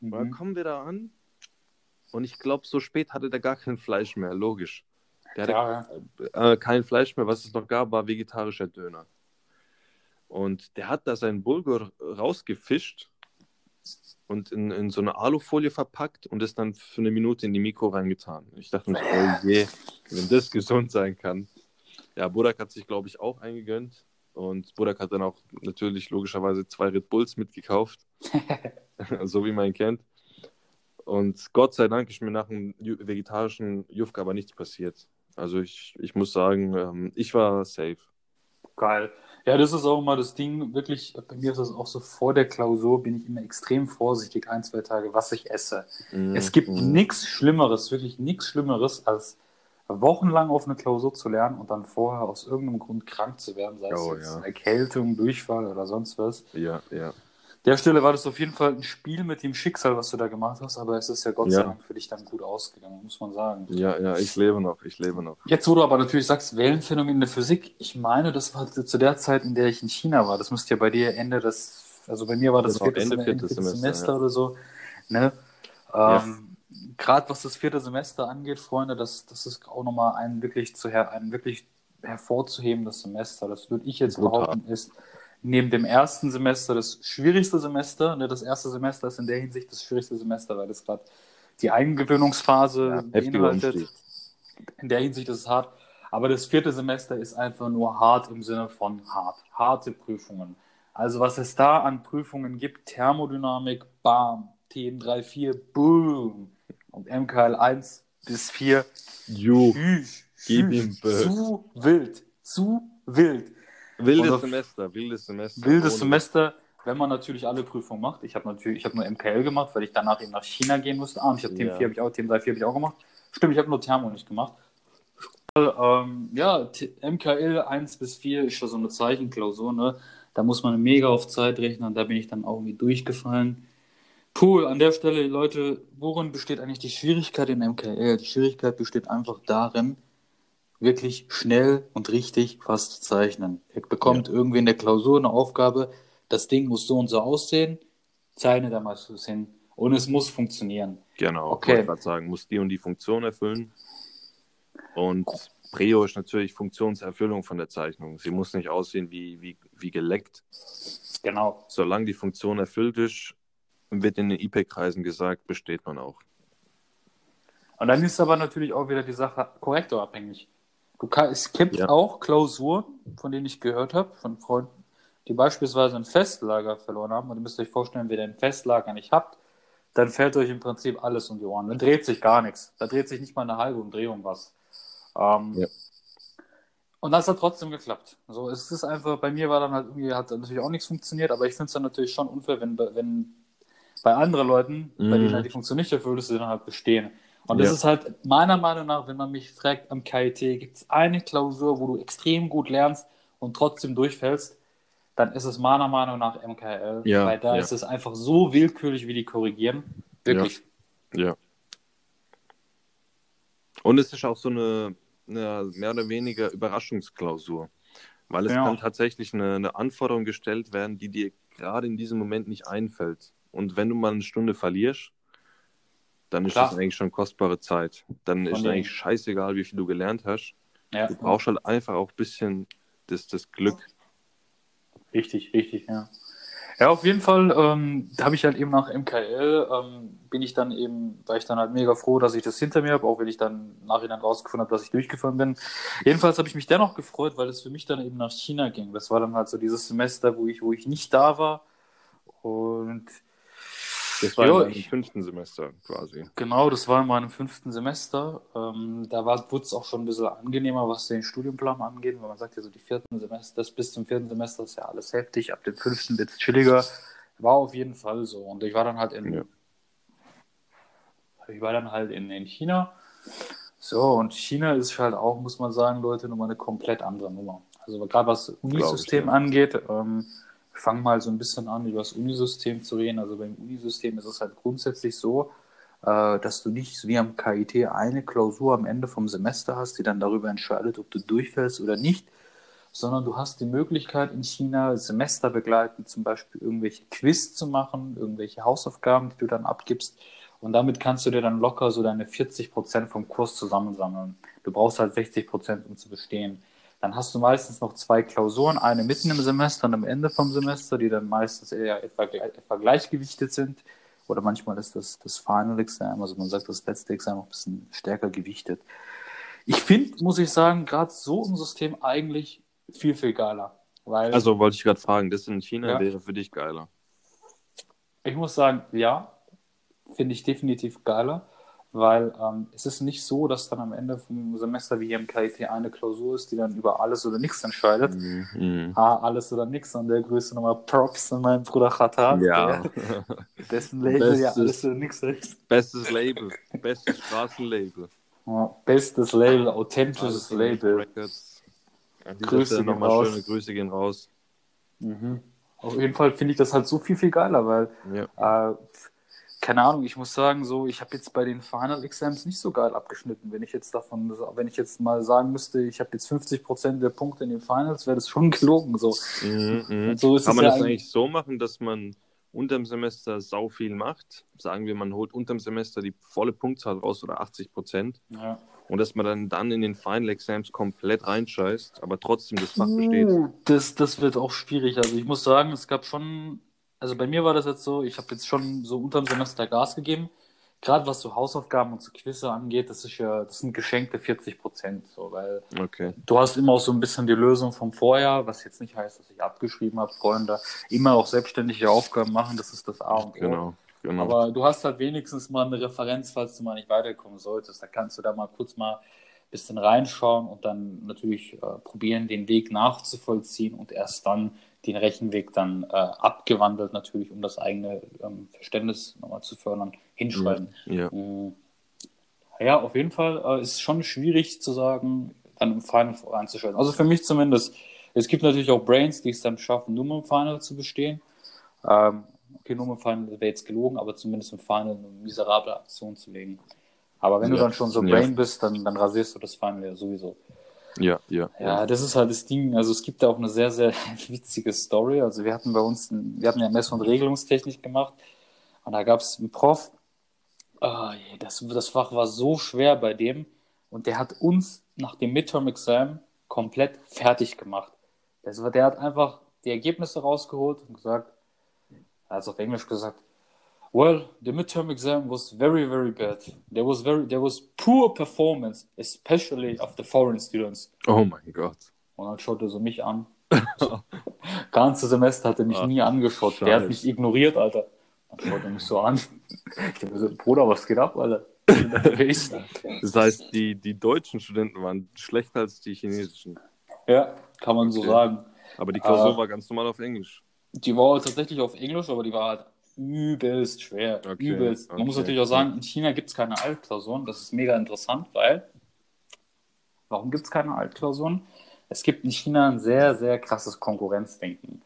Speaker 1: Und dann
Speaker 2: Mhm.
Speaker 1: kommen wir da an und ich glaube, so spät hatte der gar kein Fleisch mehr, logisch. Der hatte
Speaker 2: Ja, ja.
Speaker 1: äh, kein Fleisch mehr. Was es noch gab, war vegetarischer Döner. Und der hat da seinen Bulgur rausgefischt und in, in so eine Alufolie verpackt und es dann für eine Minute in die Mikro reingetan. Ich dachte mir, oh je, wenn das gesund sein kann. Ja, Budak hat sich, glaube ich, auch eingegönnt. Und Budak hat dann auch natürlich logischerweise zwei Red Bulls mitgekauft. so wie man ihn kennt. Und Gott sei Dank ist mir nach einem vegetarischen Jufka aber nichts passiert. Also ich, ich muss sagen, ähm, ich war safe.
Speaker 2: Geil. Ja, das ist auch immer das Ding, wirklich, bei mir ist das auch so, vor der Klausur bin ich immer extrem vorsichtig, ein, zwei Tage, was ich esse.
Speaker 1: Mhm.
Speaker 2: Es gibt
Speaker 1: Mhm.
Speaker 2: nichts Schlimmeres, wirklich nichts Schlimmeres, als wochenlang auf eine Klausur zu lernen und dann vorher aus irgendeinem Grund krank zu werden, sei
Speaker 1: Oh,
Speaker 2: es jetzt
Speaker 1: ja.
Speaker 2: Erkältung, Durchfall oder sonst was.
Speaker 1: Ja, ja.
Speaker 2: Der Stelle war das auf jeden Fall ein Spiel mit dem Schicksal, was du da gemacht hast, aber es ist ja Gott sei
Speaker 1: Ja.
Speaker 2: Dank für dich dann gut ausgegangen, muss man sagen.
Speaker 1: Ja, ja, ich lebe noch, ich lebe noch.
Speaker 2: Jetzt, wo du aber natürlich sagst, Wellenfindung in der Physik, ich meine, das war zu der Zeit, in der ich in China war. Das müsste ja bei dir Ende des, also bei mir war das
Speaker 1: Genau,
Speaker 2: vierte,
Speaker 1: Ende viertes
Speaker 2: viertes
Speaker 1: Semester,
Speaker 2: Semester
Speaker 1: ja.
Speaker 2: oder so. Ne?
Speaker 1: Ja.
Speaker 2: Ähm, Gerade was das vierte Semester angeht, Freunde, das, das ist auch nochmal ein wirklich, zu her, ein wirklich hervorzuhebendes Semester. Das würde ich jetzt
Speaker 1: Brutal.
Speaker 2: behaupten, ist neben dem ersten Semester das schwierigste Semester. Ne? Das erste Semester ist in der Hinsicht das schwierigste Semester, weil das gerade die Eingewöhnungsphase
Speaker 1: Ja,
Speaker 2: beinhaltet. In der Hinsicht ist es hart. Aber das vierte Semester ist einfach nur hart im Sinne von hart. Harte Prüfungen. Also was es da an Prüfungen gibt, Thermodynamik, bam, TN34, boom. Und MKL 1 bis 4,
Speaker 1: Ju,
Speaker 2: tschüss,
Speaker 1: Gib ihm
Speaker 2: zu wild, zu wild.
Speaker 1: Wildes
Speaker 2: auf-
Speaker 1: Semester, wildes Semester.
Speaker 2: Wildes
Speaker 1: Ohne-
Speaker 2: Semester, wenn man natürlich alle Prüfungen macht. Ich habe natürlich, ich habe nur MKL gemacht, weil ich danach eben nach China gehen musste. Ah, und ich habe
Speaker 1: Ja.
Speaker 2: TM4 habe ich auch, TM3 habe ich auch gemacht. Stimmt, ich habe nur Thermo nicht gemacht. Ähm, ja, MKL 1 bis 4 ist schon so eine Zeichenklausur, ne? Da muss man mega auf Zeit rechnen, da bin ich dann auch irgendwie durchgefallen. Puh, an der Stelle, Leute, worin besteht eigentlich die Schwierigkeit in MKL? Die Schwierigkeit besteht einfach darin, wirklich schnell und richtig was zu zeichnen. Ihr bekommt irgendwie in der Klausur eine Aufgabe, das Ding muss so und so aussehen, zeichne da mal so hin und es muss funktionieren.
Speaker 1: Genau,
Speaker 2: Okay.
Speaker 1: okay. wollte gerade sagen, muss die und die Funktion erfüllen. Und Prio ist natürlich Funktionserfüllung von der Zeichnung. Sie muss nicht aussehen wie, wie, wie geleckt.
Speaker 2: Genau.
Speaker 1: Solange die Funktion erfüllt ist, wird in den IPEC-Kreisen gesagt, besteht man auch.
Speaker 2: Und dann ist aber natürlich auch wieder die Sache korrektorabhängig. Du kann, es gibt
Speaker 1: Ja.
Speaker 2: auch Klausuren, von denen ich gehört habe, von Freunden, die beispielsweise ein Festlager verloren haben. Und ihr müsst euch vorstellen, wenn ihr ein Festlager nicht habt, dann fällt euch im Prinzip alles um die Ohren. Dann dreht sich gar nichts. Da dreht sich nicht mal eine halbe Umdrehung was. Ähm,
Speaker 1: Ja.
Speaker 2: Und das hat trotzdem geklappt. So, es ist einfach, bei mir war dann halt irgendwie, hat natürlich auch nichts funktioniert, aber ich finde es dann natürlich schon unfair, wenn, wenn bei anderen Leuten, bei
Speaker 1: Mhm.
Speaker 2: denen halt die Funktion nicht erfüllt ist, sie dann halt bestehen. Und das
Speaker 1: Ja.
Speaker 2: ist halt meiner Meinung nach, wenn man mich fragt, am KIT gibt es eine Klausur, wo du extrem gut lernst und trotzdem durchfällst, dann ist es meiner Meinung nach MKL.
Speaker 1: Ja,
Speaker 2: weil da
Speaker 1: ja.
Speaker 2: ist es einfach so willkürlich, wie die korrigieren. Wirklich.
Speaker 1: Ja. Und es ist auch so eine, eine mehr oder weniger Überraschungsklausur. Weil es
Speaker 2: Ja.
Speaker 1: kann tatsächlich eine, eine Anforderung gestellt werden, die dir gerade in diesem Moment nicht einfällt. Und wenn du mal eine Stunde verlierst, dann ist
Speaker 2: Klar.
Speaker 1: das eigentlich schon kostbare Zeit. Dann ist
Speaker 2: Von den-
Speaker 1: eigentlich scheißegal, wie viel du gelernt hast.
Speaker 2: Ja.
Speaker 1: Du brauchst halt einfach auch ein bisschen das, das Glück.
Speaker 2: Richtig, richtig, ja. Ja, auf jeden Fall ähm, habe ich halt eben nach MKL, ähm, bin ich dann eben, war ich dann halt mega froh, dass ich das hinter mir habe, auch wenn ich dann im Nachhinein rausgefunden habe, dass ich durchgefallen bin. Jedenfalls habe ich mich dennoch gefreut, weil es für mich dann eben nach China ging. Das war dann halt so dieses Semester, wo ich, wo ich nicht da war. Und
Speaker 1: Das war
Speaker 2: Jo,
Speaker 1: im
Speaker 2: ich-
Speaker 1: fünften Semester quasi.
Speaker 2: Genau, das war in meinem fünften Semester. Ähm, da wurde es auch schon ein bisschen angenehmer, was den Studienplan angeht, weil man sagt ja so, die vierten Semester, das bis zum vierten Semester ist ja alles heftig, ab dem fünften wird es chilliger. War auf jeden Fall so. Und ich war dann halt in,
Speaker 1: Ja.
Speaker 2: ich war dann halt in, in China. So, und China ist halt auch, muss man sagen, Leute, nochmal eine komplett andere Nummer. Also gerade was Unisystem
Speaker 1: ja.
Speaker 2: angeht, ähm, fange mal so ein bisschen an, über das Unisystem zu reden. Also beim Unisystem ist es halt grundsätzlich so, äh, dass du nicht wie am KIT eine Klausur am Ende vom Semester hast, die dann darüber entscheidet, ob du durchfällst oder nicht, sondern du hast die Möglichkeit in China semesterbegleitend zum Beispiel irgendwelche Quiz zu machen, irgendwelche Hausaufgaben, die du dann abgibst. Und damit kannst du dir dann locker so deine 40 Prozent vom Kurs zusammensammeln. Du brauchst halt 60 Prozent, um zu bestehen. Dann hast du meistens noch zwei Klausuren, eine mitten im Semester und am Ende vom Semester, die dann meistens eher etwa, etwa gleichgewichtet sind. Oder manchmal ist das das Final Exam, also man sagt das letzte Exam auch ein bisschen stärker gewichtet. Ich finde, muss ich sagen, gerade so ein System eigentlich viel, viel geiler. Weil
Speaker 1: Also wollte ich gerade fragen, das in China
Speaker 2: Ja.
Speaker 1: wäre für dich geiler.
Speaker 2: ich muss sagen, ja, finde ich definitiv geiler. Weil ähm, es ist nicht so, dass dann am Ende vom Semester wie hier im KIT eine Klausur ist, die dann über alles oder nichts entscheidet.
Speaker 1: Mhm.
Speaker 2: Ah, alles oder nichts an der Größe nochmal Props an meinen Bruder Khatar,
Speaker 1: Ja.
Speaker 2: der, dessen Label ja
Speaker 1: Bestes-
Speaker 2: alles oder nichts ist.
Speaker 1: Bestes Label. Bestes Straßenlabel.
Speaker 2: Ja, bestes Label, authentisches Label.
Speaker 1: Records.
Speaker 2: Grüße
Speaker 1: nochmal
Speaker 2: raus.
Speaker 1: schöne Grüße gehen raus.
Speaker 2: Mhm. Auf jeden Fall finde ich das halt so viel, viel geiler, weil
Speaker 1: Ja.
Speaker 2: Äh, keine Ahnung, ich muss sagen, so, ich habe jetzt bei den Final Exams nicht so geil abgeschnitten. Wenn ich jetzt davon, wenn ich jetzt mal sagen müsste, ich habe jetzt 50% der Punkte in den Finals, wäre das schon gelogen. So.
Speaker 1: Mhm, mhm.
Speaker 2: So ist
Speaker 1: Kann man
Speaker 2: ja
Speaker 1: das
Speaker 2: eigentlich-
Speaker 1: so machen, dass man unterm Semester sau viel macht? Sagen wir, man holt unterm Semester die volle Punktzahl raus oder 80 Prozent
Speaker 2: Ja.
Speaker 1: und dass man dann, dann in den Final Exams komplett reinscheißt, aber trotzdem das Fach besteht.
Speaker 2: Uh, das, das wird auch schwierig. Also ich muss sagen, es gab schon, also bei mir war das jetzt so, ich habe jetzt schon so unterm Semester Gas gegeben. Gerade was so Hausaufgaben und so Quizze angeht, das ist ja, das sind geschenkte 40 Prozent, so, weil
Speaker 1: Okay.
Speaker 2: Du hast immer auch so ein bisschen die Lösung vom Vorjahr, was jetzt nicht heißt, dass ich abgeschrieben habe, Freunde. Immer auch selbstständige Aufgaben machen, das ist das A und O.
Speaker 1: Genau. genau.
Speaker 2: Aber du hast halt wenigstens mal eine Referenz, falls du mal nicht weiterkommen solltest. Da kannst du da mal kurz mal ein bisschen reinschauen und dann natürlich äh, probieren, den Weg nachzuvollziehen und erst dann den Rechenweg dann äh, abgewandelt natürlich, um das eigene ähm, Verständnis nochmal zu fördern, hinschreiben.
Speaker 1: ja.
Speaker 2: Mhm. Ja, auf jeden Fall äh, ist es schon schwierig zu sagen, dann im Final einzuschalten. Also für mich zumindest. Es gibt natürlich auch Brains, die es dann schaffen, nur im Final zu bestehen. Ähm, okay, nur im Final wäre jetzt gelogen, aber zumindest im Final eine miserable Aktion zu legen. Aber wenn du
Speaker 1: Ja.
Speaker 2: dann schon so
Speaker 1: Ja.
Speaker 2: Brain bist, dann, dann rasierst du das Final ja sowieso.
Speaker 1: Ja, ja.
Speaker 2: Ja, das ist halt das Ding. Also es gibt da auch eine sehr, sehr witzige Story. Also wir hatten bei uns, wir hatten ja Mess- und Regelungstechnik gemacht und da gab es einen Prof. Je, das, das Fach war so schwer bei dem und der hat uns nach dem Midterm-Exam komplett fertig gemacht. Das war, der hat einfach die Ergebnisse rausgeholt und gesagt, es auf Englisch gesagt, Well, the midterm exam was very, very bad. There was very, there was poor performance, especially of the foreign students.
Speaker 1: Oh mein Gott.
Speaker 2: Und dann schaut er so mich an. Ganze Semester hat er mich
Speaker 1: Ach,
Speaker 2: nie angeschaut. Der hat mich ignoriert, Alter. Dann schaut er mich so an. Ich denke so, Bruder, was geht ab, Alter?
Speaker 1: Das? Heißt, die, die deutschen Studenten waren schlechter als die chinesischen.
Speaker 2: ja, kann man so
Speaker 1: Okay.
Speaker 2: sagen.
Speaker 1: Aber die Klausur
Speaker 2: Ah.
Speaker 1: war ganz normal auf Englisch.
Speaker 2: Die war tatsächlich auf Englisch, aber die war halt übelst schwer.
Speaker 1: Okay,
Speaker 2: Übelst. Man muss
Speaker 1: okay.
Speaker 2: natürlich auch sagen, in China gibt es keine Altklausuren. Das ist mega interessant, weil. Warum gibt es keine Altklausuren? Es gibt in China ein sehr, sehr krasses Konkurrenzdenken.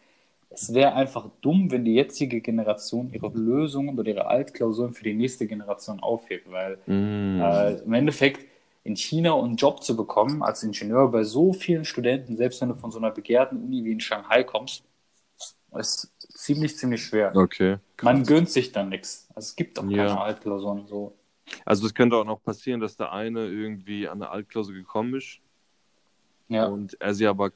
Speaker 2: Es wäre einfach dumm, wenn die jetzige Generation ihre Lösungen oder ihre Altklausuren für die nächste Generation aufhebt, weil
Speaker 1: Mm.
Speaker 2: äh, im Endeffekt in China einen Job zu bekommen als Ingenieur bei so vielen Studenten, selbst wenn du von so einer begehrten Uni wie in Shanghai kommst, ist ziemlich, ziemlich schwer.
Speaker 1: Okay.
Speaker 2: Man gönnt sich dann nichts. Also es gibt auch keine
Speaker 1: Ja.
Speaker 2: Altklausuren so.
Speaker 1: Also es könnte auch noch passieren, dass der eine irgendwie an eine Altklausur gekommen ist
Speaker 2: Ja.
Speaker 1: und er sie aber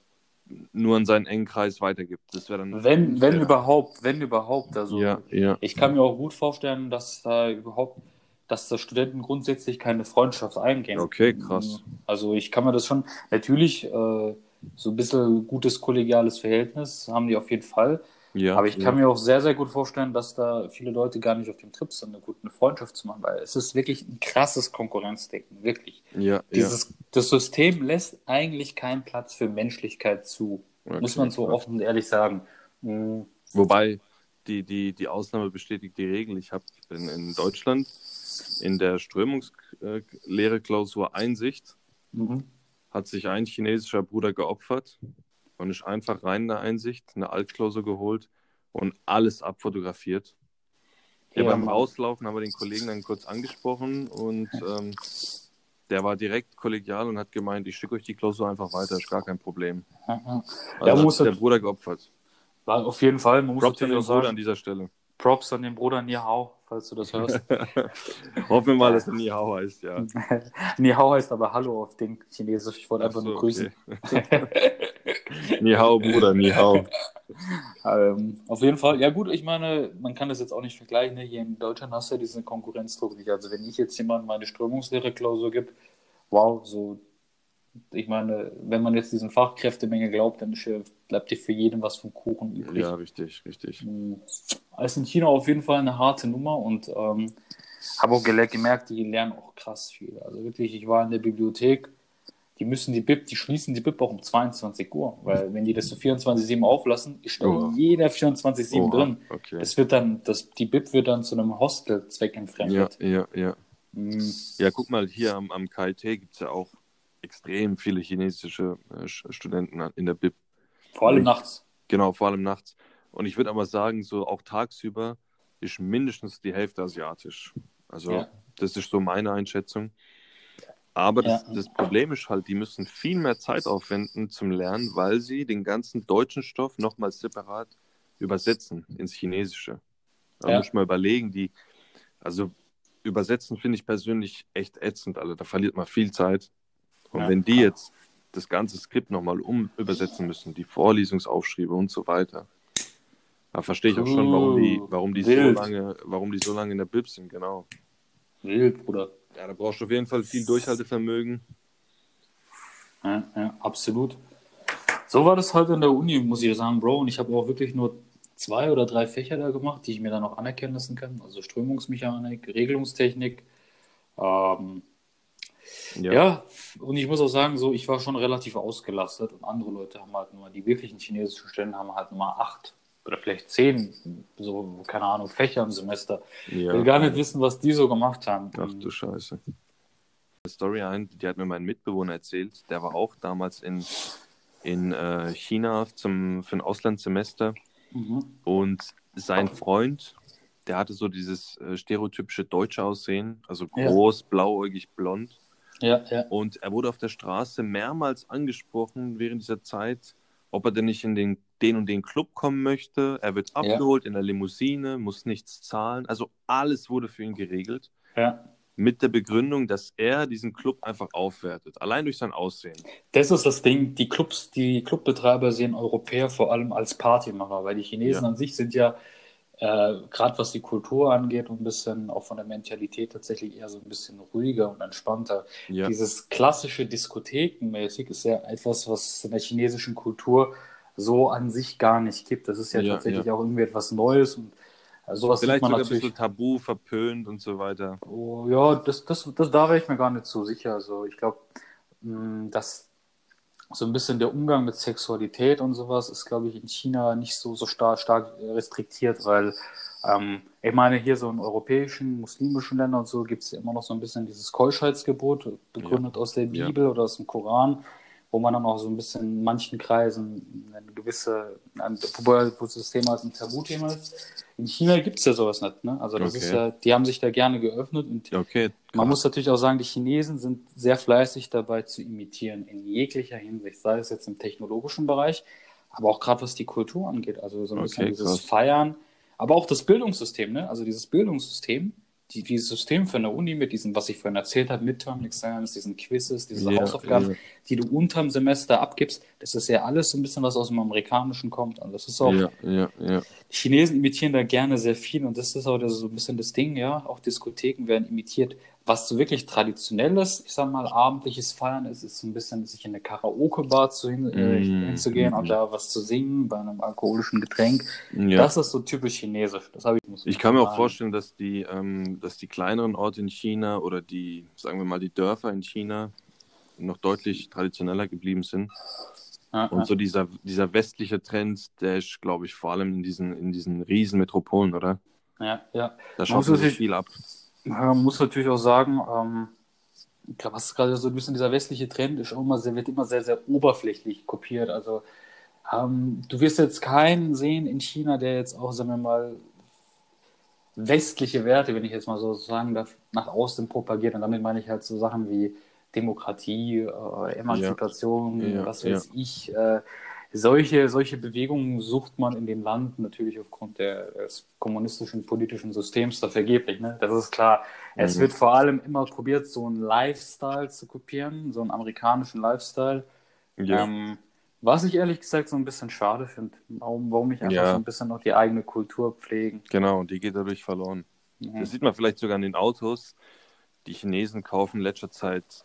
Speaker 1: nur an seinen engen Kreis weitergibt. Das wäre dann.
Speaker 2: Wenn, wenn
Speaker 1: Ja.
Speaker 2: überhaupt, wenn überhaupt. Also
Speaker 1: Ja, ja.
Speaker 2: ich kann mir auch gut vorstellen, dass da überhaupt, dass da Studenten grundsätzlich keine Freundschaft eingehen.
Speaker 1: Okay, krass.
Speaker 2: Also ich kann mir das schon, natürlich, äh, so ein bisschen gutes kollegiales Verhältnis haben die auf jeden Fall.
Speaker 1: Ja,
Speaker 2: Aber ich
Speaker 1: ja.
Speaker 2: kann mir auch sehr, sehr gut vorstellen, dass da viele Leute gar nicht auf dem Trip sind, eine gute Freundschaft zu machen, weil es ist wirklich ein krasses Konkurrenzdenken, wirklich.
Speaker 1: Ja, ja.
Speaker 2: Dieses, Das System lässt eigentlich keinen Platz für Menschlichkeit zu,
Speaker 1: Okay,
Speaker 2: muss man so
Speaker 1: krass.
Speaker 2: offen und ehrlich sagen. Mhm.
Speaker 1: Wobei die, die, die Ausnahme bestätigt die Regel. Ich habe in, in Deutschland in der Strömungslehre-Klausur Einsicht
Speaker 2: Mhm.
Speaker 1: hat sich ein chinesischer Bruder geopfert und ist einfach rein in der Einsicht, eine Altklausur geholt und alles abfotografiert. Ja,
Speaker 2: Ja,
Speaker 1: beim
Speaker 2: Mann.
Speaker 1: Rauslaufen haben wir den Kollegen dann kurz angesprochen und ähm, der war direkt kollegial und hat gemeint, ich schicke euch die Klausur einfach weiter, ist gar kein Problem.
Speaker 2: Mhm.
Speaker 1: Also
Speaker 2: Ja,
Speaker 1: hat
Speaker 2: muss
Speaker 1: der Bruder geopfert.
Speaker 2: War auf jeden Fall, man muss
Speaker 1: Props an den Bruder
Speaker 2: sagen,
Speaker 1: an dieser Stelle.
Speaker 2: Props an den Bruder Nihao, falls du das hörst.
Speaker 1: Hoffen wir mal, dass er nie Hau heißt, ja.
Speaker 2: Nihao heißt aber Hallo auf den Chinesisch. Ich wollte einfach
Speaker 1: Ach so,
Speaker 2: nur grüßen.
Speaker 1: Ni hao, Bruder, ni hao.
Speaker 2: Ähm, auf jeden Fall, ja gut, ich meine, man kann das jetzt auch nicht vergleichen. Ne? Hier in Deutschland hast du ja diesen Konkurrenzdruck nicht. Also wenn ich jetzt jemandem meine Strömungslehre-Klausur gibt, wow, so, ich meine, wenn man jetzt diesen Fachkräftemenge glaubt, dann bleibt dir für jeden was vom Kuchen übrig.
Speaker 1: Ja, richtig, richtig.
Speaker 2: Mhm. Also in China auf jeden Fall eine harte Nummer und ähm, habe auch gemerkt, die lernen auch krass viel. Also wirklich, ich war in der Bibliothek, die müssen die Bib, die schließen die Bib auch um 22 Uhr, weil wenn die das so 24-7 auflassen, ist da oh. jeder 24-7 oh, drin. Okay. Das wird dann, das, die Bib wird dann zu einem Hostel zweckentfremdet.
Speaker 1: Ja, ja, ja. Mhm. Ja, guck mal, hier am, am KIT gibt es ja auch extrem viele chinesische äh, Studenten in der Bib.
Speaker 2: Vor allem nachts.
Speaker 1: Genau, vor allem nachts. Und ich würde aber sagen, so auch tagsüber ist mindestens die Hälfte asiatisch. Also ja. das ist so meine Einschätzung. Aber das, ja. das, Problem ist halt, die müssen viel mehr Zeit aufwenden zum Lernen, weil sie den ganzen deutschen Stoff nochmal separat übersetzen ins Chinesische. Da ja. muss ich mal überlegen, die, also übersetzen finde ich persönlich echt ätzend, also da verliert man viel Zeit. Und ja. wenn die jetzt das ganze Skript nochmal um übersetzen müssen, die Vorlesungsaufschriebe und so weiter, da verstehe ich auch schon, warum die, warum die so lange, warum die so lange in der Bib sind, genau.
Speaker 2: Wild, Bruder.
Speaker 1: Ja, da brauchst du auf jeden Fall viel Durchhaltevermögen.
Speaker 2: Ja, ja, absolut. So war das halt in der Uni, muss ich sagen, Bro. Und ich habe auch wirklich nur zwei oder drei Fächer da gemacht, die ich mir dann auch anerkennen lassen kann. Also Strömungsmechanik, Regelungstechnik. Ähm, ja. ja. und ich muss auch sagen, so, ich war schon relativ ausgelastet und andere Leute haben halt nur, die wirklichen chinesischen Stellen haben halt nur acht oder vielleicht zehn, so, keine Ahnung, Fächer im Semester. Ja. Ich will gar nicht wissen, was die so gemacht haben.
Speaker 1: Ach du Scheiße. Eine Story ein, die hat mir mein Mitbewohner erzählt, der war auch damals in, in äh, China zum, für ein Auslandssemester mhm. und sein Freund, der hatte so dieses äh, stereotypische deutsche Aussehen, also groß, ja. blauäugig, blond.
Speaker 2: Ja, ja.
Speaker 1: Und er wurde auf der Straße mehrmals angesprochen während dieser Zeit, ob er denn nicht in den, den und den Club kommen möchte. Er wird abgeholt ja. in der Limousine, muss nichts zahlen. Also alles wurde für ihn geregelt.
Speaker 2: Ja.
Speaker 1: Mit der Begründung, dass er diesen Club einfach aufwertet, allein durch sein Aussehen.
Speaker 2: Das ist das Ding. Die Clubs, die Clubbetreiber sehen Europäer vor allem als Partymacher, weil die Chinesen ja. an sich sind ja äh, gerade was die Kultur angeht und ein bisschen auch von der Mentalität tatsächlich eher so ein bisschen ruhiger und entspannter. Ja. Dieses klassische Diskothekenmäßig ist ja etwas, was in der chinesischen Kultur so an sich gar nicht gibt. Das ist ja, ja tatsächlich ja. auch irgendwie etwas Neues und
Speaker 1: äh, sowas Vielleicht man sogar natürlich... ein bisschen tabu, verpönt und so weiter.
Speaker 2: Oh, ja, das, das, das, da wäre ich mir gar nicht so sicher. Also ich glaube, mm, dass so ein bisschen der Umgang mit Sexualität und sowas ist, glaube ich, in China nicht so, so stark, stark restriktiert, weil ähm, ich meine, hier so in europäischen, muslimischen Ländern und so gibt es ja immer noch so ein bisschen dieses Keuschheitsgebot, begründet ja. aus der Bibel ja. oder aus dem Koran wo man dann auch so ein bisschen in manchen Kreisen eine gewisse, wobei das Thema als ein Tabuthema ist. In China gibt es ja sowas nicht, ne? Also das okay. ist ja, die haben sich da gerne geöffnet und
Speaker 1: okay,
Speaker 2: man muss natürlich auch sagen, die Chinesen sind sehr fleißig dabei zu imitieren, in jeglicher Hinsicht, sei es jetzt im technologischen Bereich, aber auch gerade was die Kultur angeht, also so ein bisschen okay, dieses Feiern, aber auch das Bildungssystem, ne? Also dieses Bildungssystem die, dieses System für eine Uni mit diesen, was ich vorhin erzählt habe, Midterm Exams, diesen Quizzes, diese ja, Hausaufgaben, ja. die du unterm Semester abgibst, das ist ja alles so ein bisschen was aus dem Amerikanischen kommt. Und das ist auch,
Speaker 1: ja, ja, ja.
Speaker 2: Chinesen imitieren da gerne sehr viel und das ist auch das so ein bisschen das Ding, ja. Auch Diskotheken werden imitiert. Was so wirklich traditionelles, ich sag mal, abendliches Feiern ist, ist so ein bisschen sich in eine Karaoke-Bar zu hin, mm, hinzugehen mm. und da was zu singen bei einem alkoholischen Getränk. Ja. Das ist so typisch chinesisch. Das habe
Speaker 1: ich. Ich kann mir auch vorstellen, dass die, ähm, dass die kleineren Orte in China oder die, sagen wir mal, die Dörfer in China noch deutlich traditioneller geblieben sind. Ja, und ja. so dieser, dieser westliche Trend, der ist, glaube ich, vor allem in diesen, in diesen Riesenmetropolen, oder?
Speaker 2: Ja, ja.
Speaker 1: Da schaut sich viel ab.
Speaker 2: Man muss natürlich auch sagen, ähm, was gerade so ein bisschen dieser westliche Trend ist, auch immer wird immer sehr, sehr oberflächlich kopiert. Also ähm, du wirst jetzt keinen sehen in China, der jetzt auch, sagen wir mal, westliche Werte, wenn ich jetzt mal so sagen darf, nach außen propagiert. Und damit meine ich halt so Sachen wie Demokratie, äh, Emanzipation, ja, was weiß ja. ich, äh, solche, solche Bewegungen sucht man in dem Land natürlich aufgrund der, des kommunistischen politischen Systems da vergeblich. Ne? Das ist klar. Mhm. Es wird vor allem immer probiert, so einen Lifestyle zu kopieren, so einen amerikanischen Lifestyle. Ja. Ähm, was ich ehrlich gesagt so ein bisschen schade finde, warum, warum nicht einfach ja. so ein bisschen noch die eigene Kultur pflegen.
Speaker 1: Genau, die geht dadurch verloren. Mhm. Das sieht man vielleicht sogar an den Autos. Die Chinesen kaufen in letzter Zeit,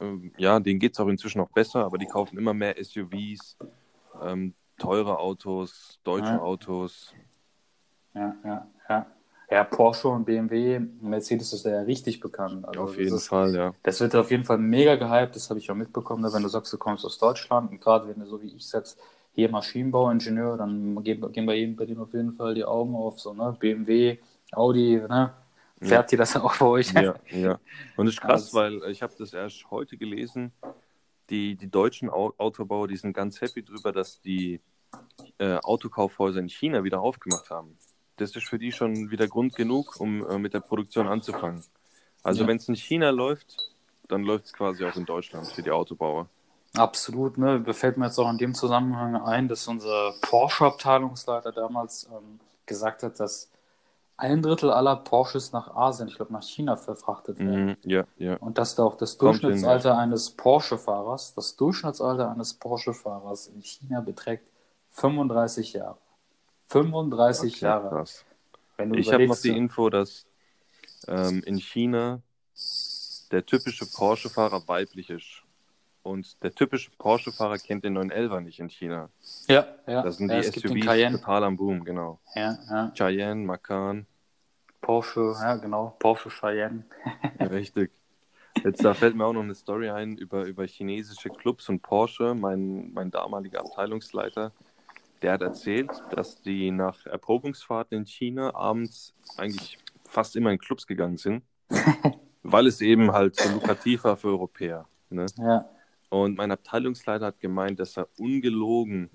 Speaker 1: ähm, ja, denen geht es auch inzwischen noch besser, aber die kaufen immer mehr SUVs, ähm, teure Autos, deutsche
Speaker 2: ja.
Speaker 1: Autos.
Speaker 2: Ja, ja, ja. Ja, Porsche und BMW, Mercedes ist ja richtig bekannt. Also
Speaker 1: auf jeden
Speaker 2: ist,
Speaker 1: Fall, ja.
Speaker 2: Das wird auf jeden Fall mega gehypt, das habe ich auch mitbekommen. Ne? Wenn du sagst, du kommst aus Deutschland und gerade wenn du so wie ich sagst, hier Maschinenbauingenieur, dann gehen, gehen bei jedem bei denen auf jeden Fall die Augen auf, so, ne? BMW, Audi, ne? Fährt ja. ihr das auch bei euch?
Speaker 1: Ja, ja. Und das ist krass, also, weil ich habe das erst heute gelesen. Die, die deutschen Autobauer, die sind ganz happy drüber, dass die äh, Autokaufhäuser in China wieder aufgemacht haben das ist für die schon wieder Grund genug, um äh, mit der Produktion anzufangen. Also ja. wenn es in China läuft, dann läuft es quasi auch in Deutschland für die Autobauer.
Speaker 2: Absolut, ne? Befällt mir jetzt auch in dem Zusammenhang ein, dass unser Porsche-Abteilungsleiter damals ähm, gesagt hat, dass ein Drittel aller Porsches nach Asien, ich glaube nach China verfrachtet werden.
Speaker 1: Mm, ja, ja.
Speaker 2: Und dass da auch das Durchschnittsalter eines Porsche-Fahrers, das Durchschnittsalter eines Porsche-Fahrers in China beträgt 35 Jahre. 35 okay, Jahre. Krass.
Speaker 1: ich habe noch die Info, dass ähm, in China der typische Porsche-Fahrer weiblich ist. Und der typische Porsche-Fahrer kennt den 911 nicht in China.
Speaker 2: Ja, ja.
Speaker 1: Das sind
Speaker 2: ja,
Speaker 1: die SUVs total am Boom, genau.
Speaker 2: Ja, ja.
Speaker 1: Cayenne, Macan.
Speaker 2: Porsche, ja, genau. Porsche Cheyenne.
Speaker 1: Richtig. Jetzt da fällt mir auch noch eine Story ein über, über chinesische Clubs und Porsche. Mein, mein damaliger Abteilungsleiter, der hat erzählt, dass die nach Erprobungsfahrten in China abends eigentlich fast immer in Clubs gegangen sind, weil es eben halt so lukrativ war für Europäer. Ne?
Speaker 2: Ja.
Speaker 1: Und mein Abteilungsleiter hat gemeint, dass er ungelogen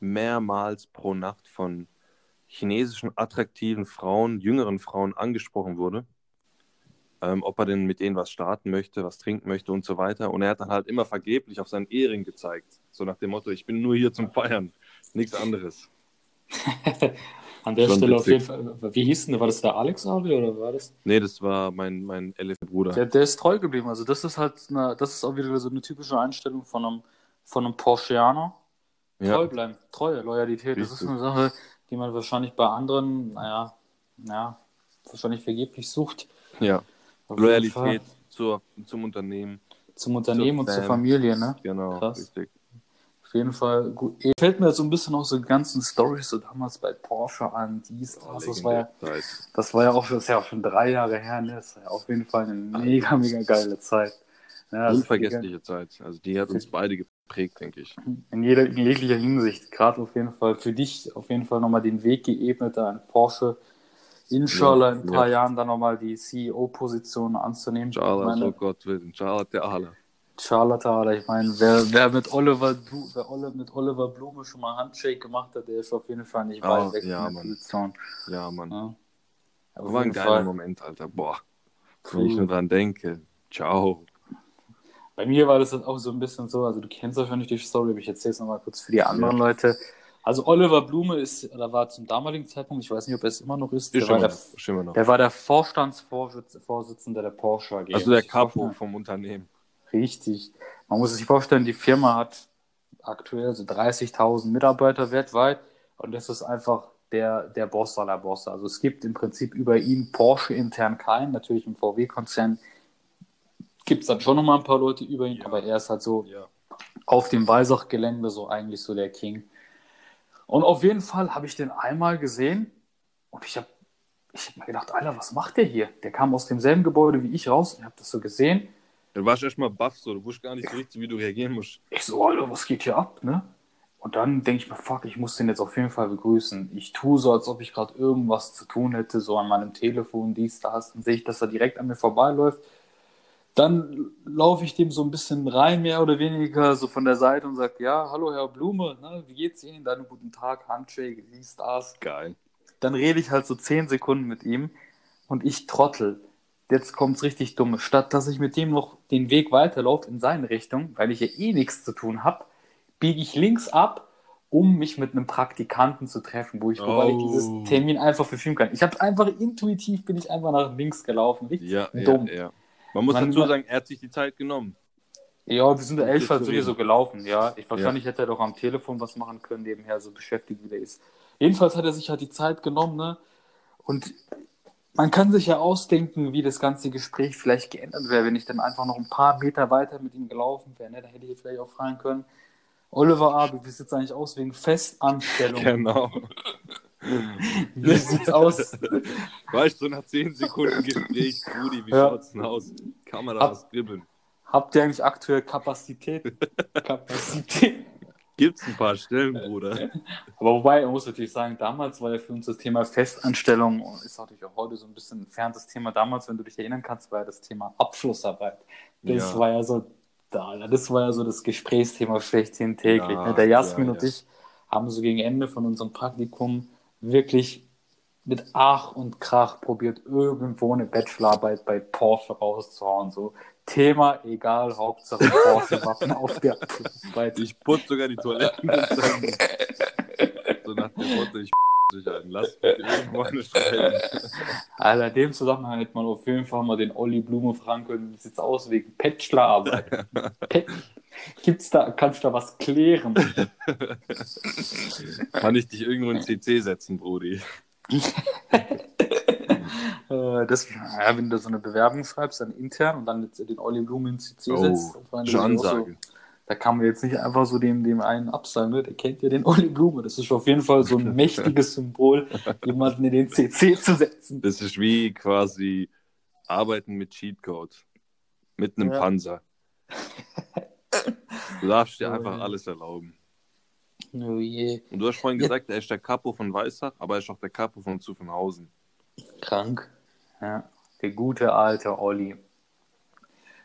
Speaker 1: mehrmals pro Nacht von chinesischen attraktiven Frauen, jüngeren Frauen angesprochen wurde, ähm, ob er denn mit denen was starten möchte, was trinken möchte und so weiter. Und er hat dann halt immer vergeblich auf seinen Ehering gezeigt, so nach dem Motto, ich bin nur hier zum Feiern. Nichts anderes.
Speaker 2: An der Schon Stelle witzig. auf jeden Fall. Wie hieß denn, war das der Alex Audi oder war das?
Speaker 1: Nee, das war mein, mein Bruder.
Speaker 2: Der, der ist treu geblieben. Also das ist halt eine, das ist auch wieder so eine typische Einstellung von einem, von einem Porscheaner. Ja. Treu bleiben, Treue, Loyalität. Richtig. Das ist eine Sache, die man wahrscheinlich bei anderen, naja, naja, wahrscheinlich vergeblich sucht.
Speaker 1: Ja. Auf Loyalität zur, zum Unternehmen.
Speaker 2: Zum Unternehmen zur und zur Familie, ne?
Speaker 1: Genau, Krass. richtig.
Speaker 2: Auf jeden Fall gut. Fällt mir so ein bisschen auch so die ganzen Stories so damals bei Porsche an, dies, das. Oh, das, war ja, das war ja auch, das ja auch schon drei Jahre her, ne? Das war ja auf jeden Fall eine mega, mega geile Zeit.
Speaker 1: Ja, Unvergessliche Zeit. Also die hat uns beide geprägt, denke ich.
Speaker 2: In, jeder, in jeglicher Hinsicht. Gerade auf jeden Fall für dich auf jeden Fall nochmal den Weg geebnet, da ein Porsche inshallah ja, in ein paar ja. Jahren dann nochmal die CEO-Position anzunehmen.
Speaker 1: Inshallah, meine, so Gott willen. Inshallah, der Allah.
Speaker 2: Charlatan, ich meine, wer, wer, mit Oliver, wer mit Oliver Blume schon mal Handshake gemacht hat, der ist auf jeden Fall nicht weit
Speaker 1: oh, weg ja, von der Position. Ja, Mann. Ja. Das war ein geiler Fall. Moment, Alter. Boah. Wenn ich nur dran denke. Ciao.
Speaker 2: Bei mir war das auch so ein bisschen so, also du kennst wahrscheinlich die Story, aber ich erzähle es nochmal kurz für die anderen ja. Leute. Also Oliver Blume ist, oder war zum damaligen Zeitpunkt, ich weiß nicht, ob er es immer noch ist, der, war
Speaker 1: der,
Speaker 2: der war der Vorstandsvorsitzende der Porsche AG.
Speaker 1: Also der Capo vom Unternehmen.
Speaker 2: Richtig. Man muss sich vorstellen, die Firma hat aktuell so 30.000 Mitarbeiter weltweit und das ist einfach der, der Boss aller Bosse. Also es gibt im Prinzip über ihn Porsche intern keinen, natürlich im VW-Konzern gibt es dann schon nochmal ein paar Leute über ihn, ja. aber er ist halt so ja. auf dem Weisach-Gelände so eigentlich so der King. Und auf jeden Fall habe ich den einmal gesehen und ich habe ich hab mir gedacht, Alter, was macht der hier? Der kam aus demselben Gebäude wie ich raus und ich habe das so gesehen
Speaker 1: Du warst erstmal baff, so. Du wusstest gar nicht so richtig, wie du reagieren musst.
Speaker 2: Ich so, Alter, was geht hier ab, ne? Und dann denke ich mir, fuck, ich muss den jetzt auf jeden Fall begrüßen. Ich tue so, als ob ich gerade irgendwas zu tun hätte, so an meinem Telefon, dies, das. Dann sehe ich, dass er direkt an mir vorbeiläuft. Dann laufe ich dem so ein bisschen rein, mehr oder weniger, so von der Seite und sage, ja, hallo Herr Blume, ne, wie geht's Ihnen? Deinen guten Tag, Handshake, dies, das.
Speaker 1: Geil.
Speaker 2: Dann rede ich halt so zehn Sekunden mit ihm und ich trottel jetzt kommt es richtig dumm. Statt dass ich mit dem noch den Weg weiterlaufe in seine Richtung, weil ich ja eh nichts zu tun habe, biege ich links ab, um mich mit einem Praktikanten zu treffen, wo ich, oh. wobei ich dieses oh. Termin einfach verfilmen kann. Ich habe einfach intuitiv bin ich einfach nach links gelaufen, richtig
Speaker 1: ja, dumm. Ja, ja. Man muss man, dazu sagen, er hat sich die Zeit genommen.
Speaker 2: Ja, wir sind elf halt sowieso gelaufen, ja. Ich, wahrscheinlich hätte er doch am Telefon was machen können, nebenher so beschäftigt wie der ist. Jedenfalls hat er sich halt die Zeit genommen, ne? Und man kann sich ja ausdenken, wie das ganze Gespräch vielleicht geändert wäre, wenn ich dann einfach noch ein paar Meter weiter mit ihm gelaufen wäre. Ne? Da hätte ich vielleicht auch fragen können, Oliver Abi, wie sieht es eigentlich aus wegen Festanstellung?
Speaker 1: Genau.
Speaker 2: Wie sieht's aus?
Speaker 1: Weißt du, nach 10 Sekunden Gespräch, Rudi, wie
Speaker 2: Ja.
Speaker 1: schaut's denn aus? Kann man da
Speaker 2: Hab-
Speaker 1: was dribbeln?
Speaker 2: Habt ihr eigentlich aktuell Kapazität? Kapazität.
Speaker 1: Gibt's ein paar Stellen, Bruder?
Speaker 2: Aber wobei, man muss natürlich sagen, damals war ja für uns das Thema Festanstellung und ist natürlich auch heute so ein bisschen ein entferntes Thema. Damals, wenn du dich erinnern kannst, war ja das Thema Abschlussarbeit. Das
Speaker 1: Ja.
Speaker 2: war ja so, da, das war ja so das Gesprächsthema schlechthin täglich.
Speaker 1: Ja,
Speaker 2: ne? Der Jasmin
Speaker 1: ja,
Speaker 2: und ich haben so gegen Ende von unserem Praktikum wirklich mit Ach und Krach probiert, irgendwo eine Bachelorarbeit bei Porsche rauszuhauen. So Thema egal, Hauptsache Porsche-Wappen auf der Abschlussarbeit.
Speaker 1: Ich putze sogar die Toiletten. so nach dem Motto, ich sich ein. Lass mich irgendwo eine schreiben.
Speaker 2: Alter, in dem Zusammenhang hätte man auf jeden Fall mal den Olli Blume fragen können, wie sieht's aus wegen Bachelorarbeit? Pe- Gibt's da, kannst du da was klären?
Speaker 1: Kann ich dich irgendwo in CC setzen, Brudi?
Speaker 2: Äh, das, ja, wenn du so eine Bewerbung schreibst, dann intern und dann den Olli Blume in CC
Speaker 1: Oh,
Speaker 2: setzt,
Speaker 1: schon
Speaker 2: so, da kann man jetzt nicht einfach so dem, dem einen absagen, ne? der kennt ja den Olli Blume. Das ist auf jeden Fall so ein mächtiges Symbol, jemanden in den CC zu setzen.
Speaker 1: Das ist wie quasi Arbeiten mit Cheatcode. Mit einem
Speaker 2: Ja.
Speaker 1: Panzer. Du darfst dir
Speaker 2: Oh,
Speaker 1: einfach alles erlauben.
Speaker 2: Oh je,
Speaker 1: Und du hast vorhin gesagt, er ist der Capo von Weissach, aber er ist auch der Capo von Zuffenhausen.
Speaker 2: krank. Ja, der gute alte Olli.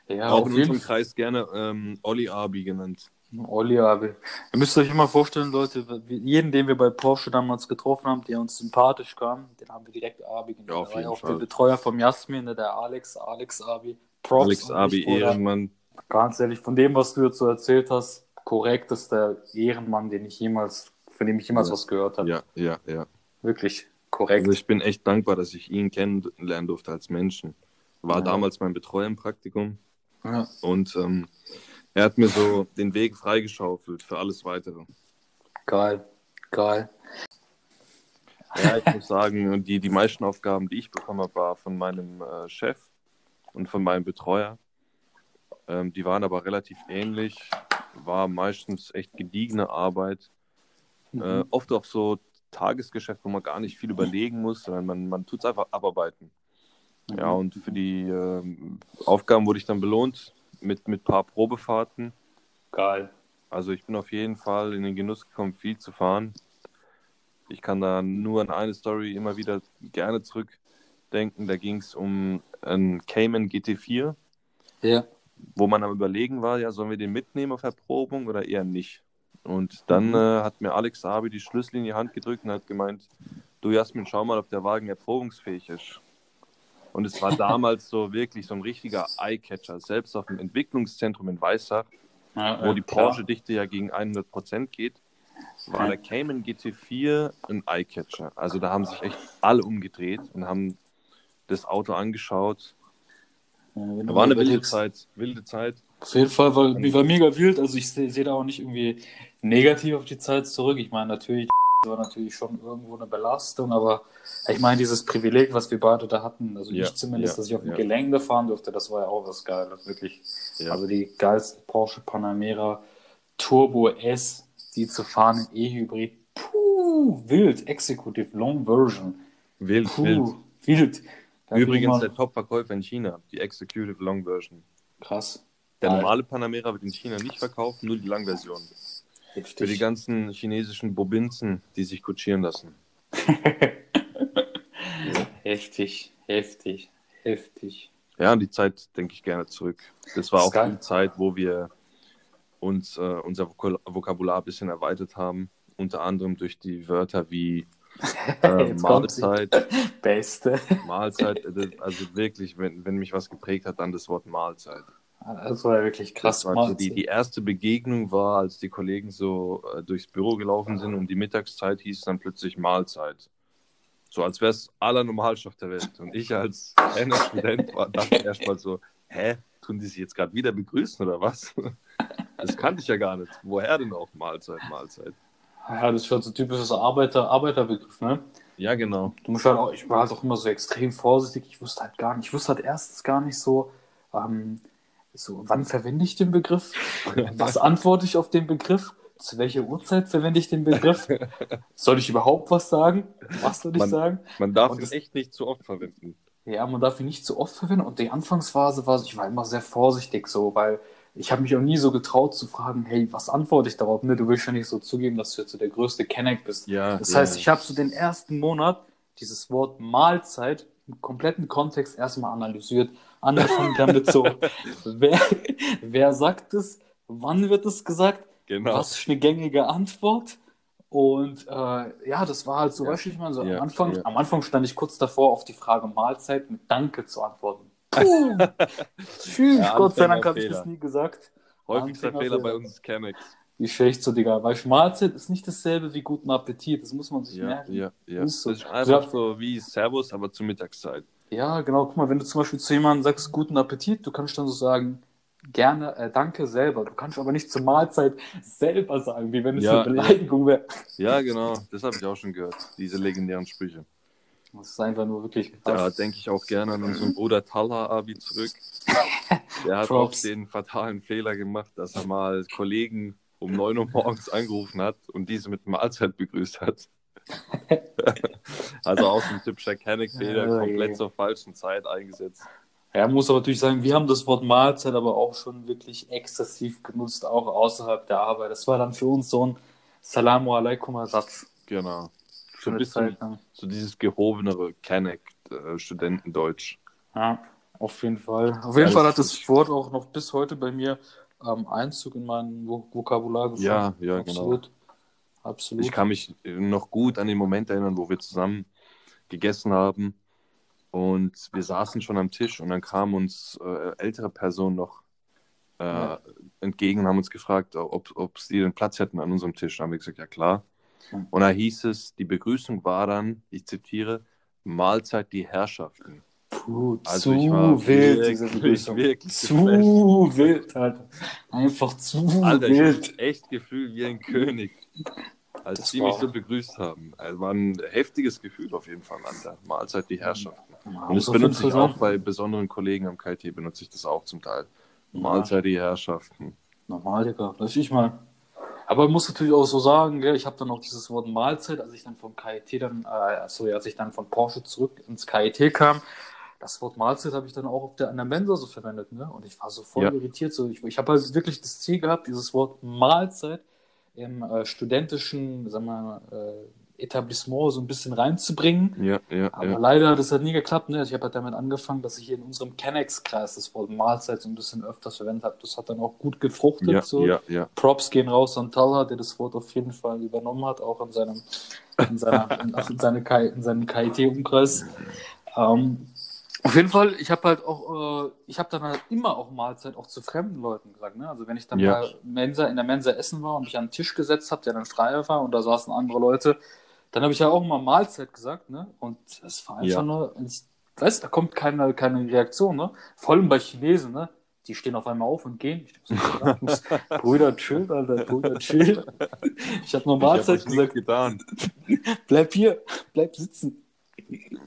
Speaker 2: Ja,
Speaker 1: auch in unserem Kreis gerne ähm, Olli Abi genannt.
Speaker 2: Olli Abi. Ihr müsst euch immer vorstellen, Leute, jeden, den wir bei Porsche damals getroffen haben, der uns sympathisch kam, den haben wir direkt Abi genannt.
Speaker 1: Ja, auf
Speaker 2: Der
Speaker 1: jeden
Speaker 2: auch
Speaker 1: Fall.
Speaker 2: der Betreuer vom Jasmin, ne, der Alex, Alex Abi. Props
Speaker 1: Alex Abi
Speaker 2: Bruder.
Speaker 1: Ehrenmann.
Speaker 2: Ganz ehrlich, von dem, was du jetzt so erzählt hast, korrektester Ehrenmann, den ich jemals, von dem ich jemals
Speaker 1: Ja.
Speaker 2: was gehört habe.
Speaker 1: Ja, ja, ja.
Speaker 2: Wirklich korrekt.
Speaker 1: Also ich bin echt dankbar, dass ich ihn kennenlernen durfte als Menschen. War
Speaker 2: Ja.
Speaker 1: damals mein Betreuer im Praktikum
Speaker 2: ja.
Speaker 1: und ähm, er hat mir so den Weg freigeschaufelt für alles Weitere.
Speaker 2: Geil, geil.
Speaker 1: Ja, ich muss sagen, die, die meisten Aufgaben, die ich bekommen habe, war von meinem äh, Chef und von meinem Betreuer. Ähm, die waren aber relativ ähnlich, war meistens echt gediegene Arbeit. Äh, oft auch so Tagesgeschäft, wo man gar nicht viel überlegen muss, sondern man, man tut es einfach abarbeiten. Ja, und für die ähm, Aufgaben wurde ich dann belohnt mit mit paar Probefahrten.
Speaker 2: Geil.
Speaker 1: Also ich bin auf jeden Fall in den Genuss gekommen, viel zu fahren. Ich kann da nur an eine Story immer wieder gerne zurückdenken. Da ging es um einen Cayman GT4,
Speaker 2: Ja.
Speaker 1: wo man am Überlegen war, ja, sollen wir den mitnehmen auf Erprobung oder eher nicht? Und dann
Speaker 2: Mhm.
Speaker 1: äh, hat mir Alex Sabi die Schlüssel in die Hand gedrückt und hat gemeint, du Jasmin, schau mal, ob der Wagen erprobungsfähig ist. Und es war damals so wirklich so ein richtiger Eyecatcher. Selbst auf dem Entwicklungszentrum in Weissach,
Speaker 2: ja
Speaker 1: wo
Speaker 2: äh,
Speaker 1: die. Porsche-Dichte ja gegen 100% geht, war der Cayman GT4 ein Eyecatcher. Also da haben sich echt alle umgedreht und haben das Auto angeschaut.
Speaker 2: Ja,
Speaker 1: War eine wilde. Zeit, wilde Zeit.
Speaker 2: Auf jeden Fall war, war mega wild. Also ich sehe seh da auch nicht irgendwie negativ auf die Zeit zurück. Ich meine, natürlich war natürlich schon irgendwo eine Belastung, aber ich meine, dieses Privileg, was wir beide da hatten, also
Speaker 1: Ja,
Speaker 2: ich zumindest,
Speaker 1: ja,
Speaker 2: dass ich auf dem
Speaker 1: ja.
Speaker 2: Gelände fahren durfte, das war ja auch was Geiles, wirklich.
Speaker 1: Ja.
Speaker 2: Also die geilsten Porsche Panamera Turbo S, die zu fahren in E-Hybrid. Puh, wild, Executive Long Version.
Speaker 1: Wild,
Speaker 2: Puh,
Speaker 1: wild.
Speaker 2: wild.
Speaker 1: Übrigens der Top-Verkäufer in China, die Executive Long Version.
Speaker 2: krass.
Speaker 1: Der normale Panamera wird in China nicht verkauft, nur die Langversion.
Speaker 2: Heftig.
Speaker 1: Für die ganzen chinesischen Bobinzen, die sich kutschieren lassen.
Speaker 2: Heftig, heftig, heftig.
Speaker 1: Ja, an die Zeit denke ich gerne zurück. Das war
Speaker 2: Das
Speaker 1: auch
Speaker 2: geil.
Speaker 1: die Zeit, wo wir uns äh, unser Vokabular ein bisschen erweitert haben. Unter anderem durch die Wörter wie äh. Mahlzeit.
Speaker 2: Beste.
Speaker 1: Mahlzeit, äh, also wirklich, wenn, wenn mich was geprägt hat, dann das Wort Mahlzeit.
Speaker 2: Das war ja wirklich krass.
Speaker 1: Das war so die, die erste Begegnung war, als die Kollegen so äh, durchs Büro gelaufen sind und die Mittagszeit hieß dann plötzlich Mahlzeit. So als wäre es aller Normalstoff der Welt. Und ich als kleiner Student war, dachte erstmal so, hä, tun die sich jetzt gerade wieder begrüßen oder was? Das kannte ich ja gar nicht. Woher denn auch Mahlzeit, Mahlzeit?
Speaker 2: ja, das ist schon so ein typisches Arbeiter, Arbeiterbegriff, ne?
Speaker 1: Ja, genau.
Speaker 2: Du musst halt auch, ich war halt auch immer so extrem vorsichtig. Ich wusste halt gar nicht, ich wusste halt erstens gar nicht so, ähm, so, wann verwende ich den Begriff? Was antworte ich auf den Begriff? zu welcher Uhrzeit verwende ich den Begriff? soll ich überhaupt was sagen? Was soll ich
Speaker 1: Man-
Speaker 2: sagen?
Speaker 1: Man darf
Speaker 2: Und
Speaker 1: ihn
Speaker 2: das-
Speaker 1: echt nicht zu oft verwenden.
Speaker 2: Ja, man darf ihn nicht zu oft verwenden. Und die Anfangsphase war, ich war immer sehr vorsichtig so, weil ich habe mich auch nie so getraut zu fragen, hey, was antworte ich darauf? Ne, du willst ja nicht so zugeben, dass du jetzt so der größte Kenneck bist.
Speaker 1: Ja,
Speaker 2: Das
Speaker 1: ja.
Speaker 2: heißt, ich habe so den ersten Monat dieses Wort Mahlzeit im kompletten Kontext erstmal analysiert, angefangen damit so, wer, wer sagt es, wann wird es gesagt,
Speaker 1: Genau.
Speaker 2: was ist eine gängige Antwort? Und äh, ja, das war halt so,
Speaker 1: Ja.
Speaker 2: weißt du, ich meine, so
Speaker 1: Ja,
Speaker 2: am, Anfang,
Speaker 1: ja.
Speaker 2: am Anfang stand ich kurz davor, auf die Frage Mahlzeit mit Danke zu antworten. Puh. Tschüss,
Speaker 1: Ja,
Speaker 2: Gott sei Dank habe ich das nie gesagt.
Speaker 1: Häufigster. Fehler bei uns Chemex.
Speaker 2: Wie schlecht so, Digga. Weil Mahlzeit ist nicht dasselbe wie guten Appetit. Das muss man sich
Speaker 1: Ja,
Speaker 2: merken.
Speaker 1: ja, ja.
Speaker 2: Ist so.
Speaker 1: Das ist einfach so wie Servus, aber zur Mittagszeit.
Speaker 2: Ja, genau. Guck mal, wenn du zum Beispiel zu jemandem sagst, guten Appetit, du kannst dann so sagen, gerne, äh, danke selber. Du kannst aber nicht zur Mahlzeit selber sagen, wie wenn es
Speaker 1: Ja,
Speaker 2: eine Beleidigung wäre.
Speaker 1: Ja, genau. Das habe ich auch schon gehört. Diese legendären Sprüche.
Speaker 2: Das ist einfach nur wirklich.
Speaker 1: Da denke ich auch gerne an unseren Bruder Talha Abi zurück. Der hat auch den fatalen Fehler gemacht, dass er mal Kollegen um 9 Uhr morgens angerufen hat und diese mit Mahlzeit begrüßt hat. also auch so ein typischer Kenneck-Fehler,
Speaker 2: Oh je.
Speaker 1: komplett zur falschen Zeit eingesetzt.
Speaker 2: Ja, muss aber natürlich sagen, wir haben das Wort Mahlzeit aber auch schon wirklich exzessiv genutzt, auch außerhalb der Arbeit. Das war dann für uns so ein Salamu alaikum Ersatz.
Speaker 1: Genau. So ein bisschen so dieses gehobenere Kenneck-Studentendeutsch.
Speaker 2: Ja, auf jeden Fall. Auf jeden
Speaker 1: Ja,
Speaker 2: Fall hat das Wort auch noch bis heute bei mir ähm, Einzug in mein Vok- Vokabular gefunden.
Speaker 1: Ja, ja, genau.
Speaker 2: Absolut.
Speaker 1: Ich kann mich noch gut an den Moment erinnern, wo wir zusammen gegessen haben und wir saßen schon am Tisch und dann kamen uns äh, ältere Personen noch äh,
Speaker 2: Ja.
Speaker 1: entgegen und haben uns gefragt, ob, ob sie den Platz hätten an unserem Tisch. Da haben wir gesagt, ja klar. Und da hieß es, die Begrüßung war dann, ich zitiere, Mahlzeit die Herrschaften.
Speaker 2: Puh,
Speaker 1: Also
Speaker 2: zu
Speaker 1: ich war
Speaker 2: wild,
Speaker 1: wirklich,
Speaker 2: diese Begrüßung.
Speaker 1: wirklich
Speaker 2: zu wild, Alter. Einfach zu
Speaker 1: Alter, ich
Speaker 2: wild.
Speaker 1: habe echt Gefühl wie ein König, als
Speaker 2: Das
Speaker 1: die
Speaker 2: war-
Speaker 1: mich so begrüßt haben. Also war ein heftiges Gefühl auf jeden Fall, Alter. Mahlzeit die Herrschaften.
Speaker 2: Ja,
Speaker 1: Und das benutze ich auch bei besonderen Kollegen am KIT, benutze ich das auch zum Teil. Mahlzeit die Herrschaften.
Speaker 2: Normal, Digga. Das ich mal. Aber ich muss natürlich auch so sagen, gell, ich habe dann auch dieses Wort Mahlzeit, als ich dann vom KIT dann, äh, sorry, als ich dann von Porsche zurück ins KIT kam, das Wort Mahlzeit habe ich dann auch auf der, an der Mensa so verwendet, ne? Und ich war so voll
Speaker 1: Ja.
Speaker 2: irritiert. So, ich ich habe halt wirklich das Ziel gehabt, dieses Wort Mahlzeit im äh, studentischen, sagen wir mal, äh, Etablissement so ein bisschen reinzubringen.
Speaker 1: Ja, ja,
Speaker 2: Aber
Speaker 1: ja.
Speaker 2: leider, das hat nie geklappt. Ne? Ich habe halt damit angefangen, dass ich hier in unserem Kennex-Kreis das Wort Mahlzeit so ein bisschen öfters verwendet habe. Das hat dann auch gut gefruchtet.
Speaker 1: Ja,
Speaker 2: so.
Speaker 1: ja, ja.
Speaker 2: Props gehen raus an Talha, der das Wort auf jeden Fall übernommen hat, auch in seinem, in seiner, in, in seine in seinem KIT-Umkreis. Ähm, auf jeden Fall, ich habe halt auch, äh, ich habe dann halt immer auch Mahlzeit auch zu fremden Leuten gesagt. Ne? Also wenn ich dann
Speaker 1: Ja.
Speaker 2: mal Mensa, in der Mensa essen war und mich an den Tisch gesetzt habe, der dann freier war und da saßen andere Leute, dann habe ich ja auch mal Mahlzeit gesagt. Ne? Und es war einfach
Speaker 1: Ja.
Speaker 2: nur, weißt da kommt keine, keine Reaktion. Ne? Vor allem bei Chinesen, ne? Die stehen auf einmal auf und gehen. Ich ich muss- Brüder, chill, Alter, Brüder, chill. Ich habe nur
Speaker 1: hab
Speaker 2: Mahlzeit
Speaker 1: euch
Speaker 2: gesagt,
Speaker 1: getan.
Speaker 2: bleib hier, bleib sitzen.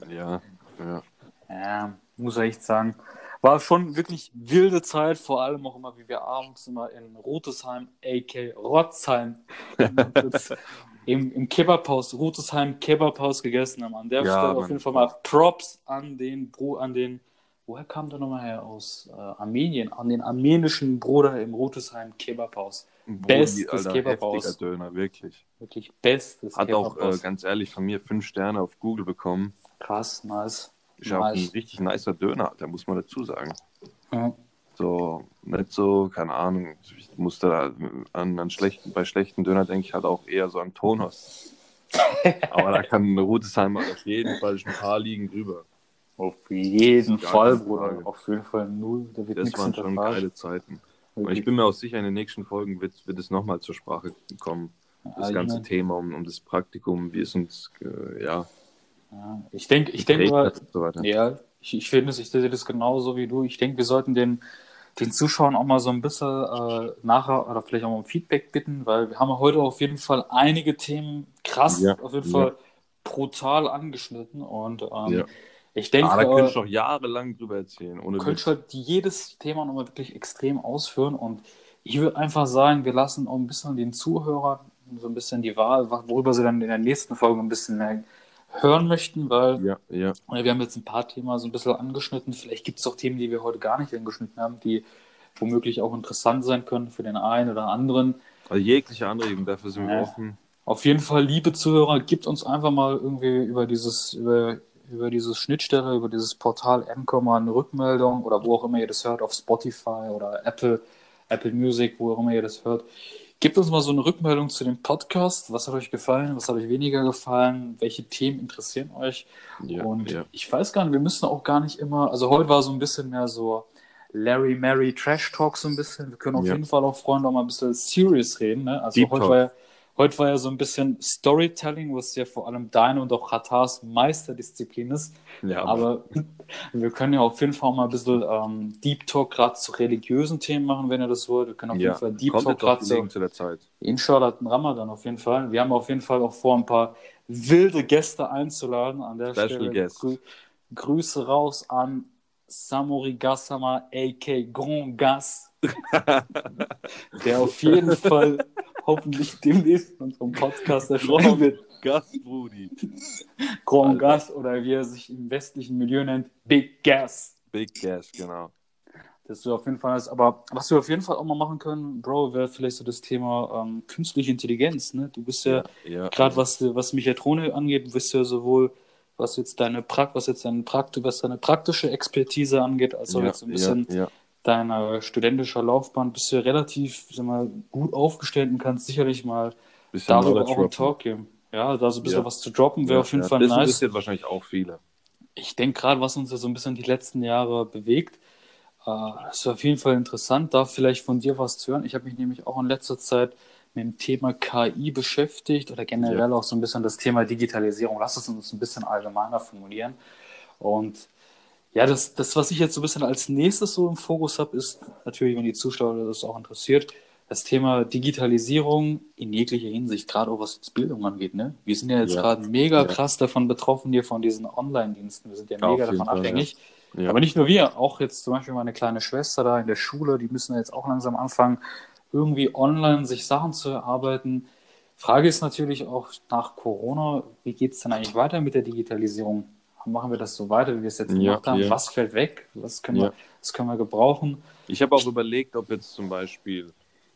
Speaker 1: Ja, ja.
Speaker 2: Ja, muss ich echt sagen. War schon wirklich wilde Zeit, vor allem auch immer, wie wir abends immer in Rotesheim, a.k. Rotzheim, im, im Kebabhaus, Rotesheim Kebabhaus gegessen haben. An der
Speaker 1: Ja,
Speaker 2: Stelle auf jeden Fall mal Props an den, Bro, an den, woher kam der nochmal her? Aus äh, Armenien, an den armenischen Bruder im Rotesheim Kebabhaus. Bestes
Speaker 1: Brudi, Alter,
Speaker 2: Kebabhaus.
Speaker 1: Döner, wirklich.
Speaker 2: Wirklich bestes
Speaker 1: Hat auch, äh,
Speaker 2: Kebabhaus.
Speaker 1: ganz ehrlich, von mir fünf Sterne auf Google bekommen.
Speaker 2: Krass, nice.
Speaker 1: Ist auch ein
Speaker 2: nice.
Speaker 1: richtig nicer Döner, da muss man dazu sagen.
Speaker 2: Ja.
Speaker 1: So, nicht so, keine Ahnung, ich musste da an, an schlechten, bei schlechten Döner denke ich halt auch eher so an Tonos. Aber da kann Rudesheimer auf jeden Fall ein paar liegen drüber.
Speaker 2: Auf jeden
Speaker 1: Gar
Speaker 2: Fall, Bruder. Auf jeden Fall null. Da wird
Speaker 1: Das waren schon geile Zeiten. Und ich bin mir auch sicher, in den nächsten Folgen wird, wird es nochmal zur Sprache kommen. Das ganze Thema um, um das Praktikum, wie es uns, äh, ja,
Speaker 2: Ja, ich denke, ich denke
Speaker 1: so
Speaker 2: ja, ich, ich finde es, ich sehe das genauso wie du. Ich denke, wir sollten den, den Zuschauern auch mal so ein bisschen äh, nachher oder vielleicht auch mal um Feedback bitten, weil wir haben heute auf jeden Fall einige Themen krass,
Speaker 1: Ja,
Speaker 2: auf jeden
Speaker 1: ja.
Speaker 2: Fall brutal angeschnitten und ähm,
Speaker 1: Ja.
Speaker 2: ich denke,
Speaker 1: Ah, da könnte ich
Speaker 2: äh,
Speaker 1: noch jahrelang drüber erzählen. Ohne
Speaker 2: könntest
Speaker 1: Witz.
Speaker 2: halt jedes Thema nochmal wirklich extrem ausführen und ich würde einfach sagen, wir lassen auch ein bisschen den Zuhörern so ein bisschen die Wahl, worüber sie dann in der nächsten Folge ein bisschen mehr hören möchten, weil
Speaker 1: Ja, ja.
Speaker 2: wir haben jetzt ein paar Themen so ein bisschen angeschnitten. Vielleicht gibt es auch Themen, die wir heute gar nicht angeschnitten haben, die womöglich auch interessant sein können für den einen oder anderen.
Speaker 1: Also jegliche Anregung, dafür sind wir offen.
Speaker 2: Auf jeden Fall, liebe Zuhörer, gibt uns einfach mal irgendwie über dieses, über, über dieses Schnittstelle, über dieses Portal Anchor eine Rückmeldung oder wo auch immer ihr das hört, auf Spotify oder Apple, Apple Music, wo auch immer ihr das hört. Gebt uns mal so eine Rückmeldung zu dem Podcast. Was hat euch gefallen? Was hat euch weniger gefallen? Welche Themen interessieren euch?
Speaker 1: Ja,
Speaker 2: Und
Speaker 1: ja.
Speaker 2: ich weiß gar nicht, wir müssen auch gar nicht immer, also heute war so ein bisschen mehr so Larry Mary Trash Talk so ein bisschen. Wir können auf
Speaker 1: Ja.
Speaker 2: jeden Fall auch Freunde auch mal ein bisschen serious reden. Ne? Also
Speaker 1: Deep
Speaker 2: heute
Speaker 1: Talk.
Speaker 2: war, ja, heute war ja so ein bisschen Storytelling, was ja vor allem deine und auch Katars Meisterdisziplin ist.
Speaker 1: ja
Speaker 2: Aber wir können ja auf jeden Fall mal ein bisschen ähm, Deep Talk gerade zu religiösen Themen machen, wenn ihr das wollt. Wir können auf
Speaker 1: ja.
Speaker 2: jeden Fall Deep
Speaker 1: Kommt
Speaker 2: Talk gerade
Speaker 1: gelegen zu der Zeit.
Speaker 2: Inshallah Ramadan auf jeden Fall. Wir haben auf jeden Fall auch vor, ein paar wilde Gäste einzuladen. An der
Speaker 1: Special
Speaker 2: Stelle
Speaker 1: Guest.
Speaker 2: Grü Grüße raus an Samori Gassama, a.k. Grand Gas, der auf jeden Fall hoffentlich demnächst in unserem Podcast erscheinen wird.
Speaker 1: Gastbrudi.
Speaker 2: Grand Gas oder wie er sich im westlichen Milieu nennt, Big Gas.
Speaker 1: Big Gas, genau.
Speaker 2: Das wäre auf jeden Fall, aber was wir auf jeden Fall auch mal machen können, Bro, wäre vielleicht so das Thema ähm, künstliche Intelligenz. Ne? Du bist ja,
Speaker 1: ja.
Speaker 2: gerade was, was Mechatronik angeht, bist du ja sowohl, was jetzt deine Prakt, was jetzt deine Prakt, was deine praktische Expertise angeht, als auch
Speaker 1: ja,
Speaker 2: jetzt so ein bisschen
Speaker 1: ja, ja.
Speaker 2: Deiner studentischer Laufbahn, bist du ja relativ, sag mal, gut aufgestellt und kannst sicherlich mal
Speaker 1: Bisschen
Speaker 2: darüber auch einen. Talk geben. Ja, da so ein bisschen
Speaker 1: Ja.
Speaker 2: was zu droppen wäre
Speaker 1: Ja,
Speaker 2: auf jeden
Speaker 1: ja.
Speaker 2: Fall
Speaker 1: das
Speaker 2: nice.
Speaker 1: interessiert wahrscheinlich auch viele.
Speaker 2: Ich denke gerade, was uns ja so ein bisschen die letzten Jahre bewegt, äh, ist auf jeden Fall interessant, da vielleicht von dir was zu hören. Ich habe mich nämlich auch in letzter Zeit mit dem Thema KI beschäftigt oder generell auch so ein bisschen das Thema Digitalisierung. Lass es uns ein bisschen allgemeiner formulieren. Und ja, das, das, was ich jetzt so ein bisschen als nächstes so im Fokus habe, ist natürlich, wenn die Zuschauer das auch interessiert, das Thema Digitalisierung in jeglicher Hinsicht, gerade auch was jetzt Bildung angeht. Ne? Wir sind ja jetzt
Speaker 1: Ja.
Speaker 2: gerade mega
Speaker 1: Ja.
Speaker 2: krass davon betroffen hier von diesen Online-Diensten. Wir sind ja mega davon
Speaker 1: Fall,
Speaker 2: abhängig. Aber nicht nur wir, auch jetzt zum Beispiel meine kleine Schwester da in der Schule, die müssen jetzt auch langsam anfangen, irgendwie online sich Sachen zu erarbeiten. Frage ist natürlich auch nach Corona, wie geht es denn eigentlich weiter mit der Digitalisierung? Machen wir das so weiter, wie wir es jetzt
Speaker 1: Ja,
Speaker 2: gemacht haben?
Speaker 1: ja.
Speaker 2: Was fällt weg? Was können,
Speaker 1: Ja.
Speaker 2: wir, was können wir gebrauchen?
Speaker 1: Ich habe auch überlegt, ob jetzt zum Beispiel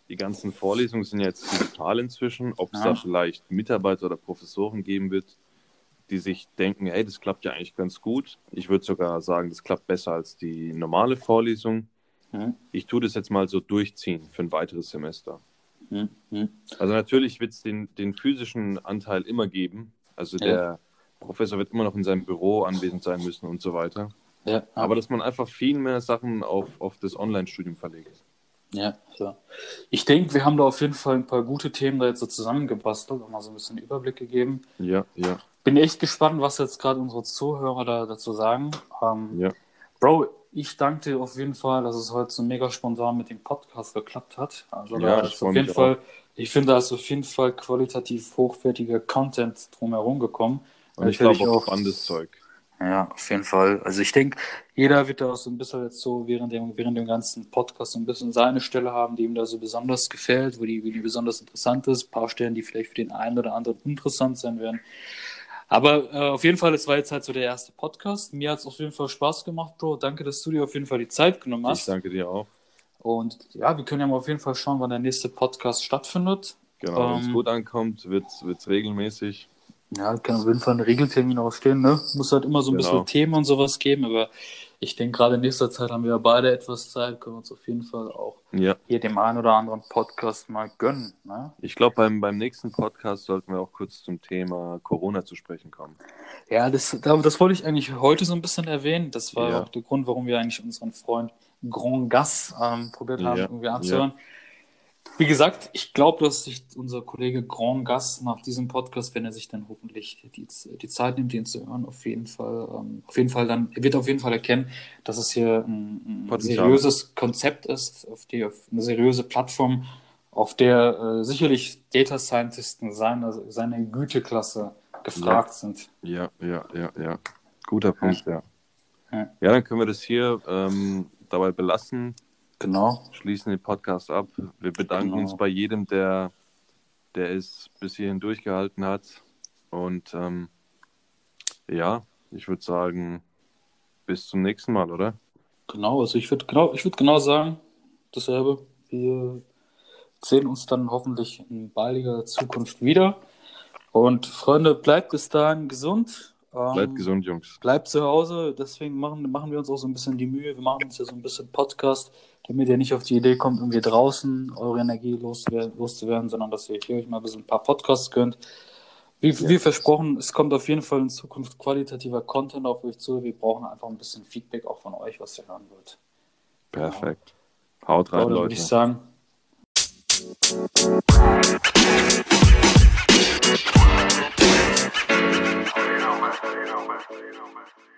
Speaker 1: die ganzen Vorlesungen sind ja jetzt digital inzwischen, ob es
Speaker 2: Ja.
Speaker 1: da vielleicht Mitarbeiter oder Professoren geben wird, die sich denken, hey, das klappt ja eigentlich ganz gut. Ich würde sogar sagen, das klappt besser als die normale Vorlesung. Ich tue das jetzt mal so durchziehen für ein weiteres Semester. Also natürlich wird es den, den physischen Anteil immer geben. Also
Speaker 2: Ja.
Speaker 1: der Professor wird immer noch in seinem Büro anwesend sein müssen und so weiter.
Speaker 2: Ja,
Speaker 1: Aber dass man einfach viel mehr Sachen auf, auf das Online-Studium verlegt.
Speaker 2: Ja, so. Ich denke, wir haben da auf jeden Fall ein paar gute Themen da jetzt so zusammengebastelt und mal so ein bisschen Überblick gegeben.
Speaker 1: Ja, ja,
Speaker 2: Bin echt gespannt, was jetzt gerade unsere Zuhörer da dazu sagen. Ähm,
Speaker 1: ja.
Speaker 2: Bro, ich danke dir auf jeden Fall, dass es heute so mega spontan mit dem Podcast geklappt hat. Also
Speaker 1: Ja,
Speaker 2: da ist auf jeden Fall, ich finde, da ist auf jeden Fall qualitativ hochwertiger Content drumherum gekommen.
Speaker 1: Und ich glaube auch spannendes Zeug.
Speaker 2: Ja, auf jeden Fall. Also ich denke, jeder wird da auch so ein bisschen jetzt so während dem, während dem ganzen Podcast so ein bisschen seine Stelle haben, die ihm da so besonders gefällt, wo die, wie die besonders interessant ist. Ein paar Stellen, die vielleicht für den einen oder anderen interessant sein werden. Aber äh, auf jeden Fall, es war jetzt halt so der erste Podcast. Mir hat es auf jeden Fall Spaß gemacht, Bro. Danke, dass du dir auf jeden Fall die Zeit genommen
Speaker 1: Ich
Speaker 2: hast.
Speaker 1: danke dir auch.
Speaker 2: Und ja, wir können ja mal auf jeden Fall schauen, wann der nächste Podcast stattfindet.
Speaker 1: Genau, wenn es
Speaker 2: Ähm,
Speaker 1: gut ankommt, wird es regelmäßig.
Speaker 2: Ja, kann auf jeden Fall ein Regeltermin ausstehen, ne? Muss halt immer so ein
Speaker 1: Genau.
Speaker 2: bisschen Themen und sowas geben, aber ich denke, gerade in nächster Zeit haben wir ja beide etwas Zeit, können wir uns auf jeden Fall auch
Speaker 1: Ja,
Speaker 2: hier dem einen oder anderen Podcast mal gönnen, ne?
Speaker 1: ich glaube, beim, beim nächsten Podcast sollten wir auch kurz zum Thema Corona zu sprechen kommen.
Speaker 2: Ja, das, da- das wollte ich eigentlich heute so ein bisschen erwähnen. Das war
Speaker 1: Ja.
Speaker 2: auch der Grund, warum wir eigentlich unseren Freund Grand Gas ähm, probiert haben,
Speaker 1: Ja,
Speaker 2: irgendwie anzuhören. Wie gesagt, ich glaube, dass sich unser Kollege Grand Gas nach diesem Podcast, wenn er sich dann hoffentlich die, die Zeit nimmt, ihn zu hören, auf jeden Fall, ähm, auf jeden Fall dann, er wird auf jeden Fall erkennen, dass es hier ein, ein seriöses Konzept ist, auf die, auf eine seriöse Plattform, auf der äh, sicherlich Data Scientisten seiner, seiner Güteklasse gefragt sind.
Speaker 1: Ja, ja, ja, ja. Guter Punkt, ja.
Speaker 2: Ja.
Speaker 1: Ja, dann können wir das hier ähm, dabei belassen.
Speaker 2: Genau.
Speaker 1: Schließen den Podcast ab. Wir bedanken
Speaker 2: Genau.
Speaker 1: uns bei jedem, der, der es bis hierhin durchgehalten hat. Und ähm, ja, ich würde sagen, bis zum nächsten Mal, oder?
Speaker 2: Genau, also ich würde genau, ich würde genau sagen, dasselbe. Wir sehen uns dann hoffentlich in baldiger Zukunft wieder. Und Freunde, bleibt bis dahin gesund
Speaker 1: bleibt ähm, gesund, Jungs.
Speaker 2: Bleibt zu Hause, deswegen machen, machen wir uns auch so ein bisschen die Mühe. Wir machen uns ja so ein bisschen Podcast, damit ihr nicht auf die Idee kommt, irgendwie draußen eure Energie loszuwerden, sondern dass ihr hier euch mal ein bisschen ein paar Podcasts könnt. Wie, ja. wie, versprochen, es kommt auf jeden Fall in Zukunft qualitativer Content auf euch zu. Wir brauchen einfach ein bisschen Feedback auch von euch, was ihr hören wollt.
Speaker 1: Perfekt. Genau. Haut rein,
Speaker 2: Leute. Würde ich sagen. Thank you. you know, man.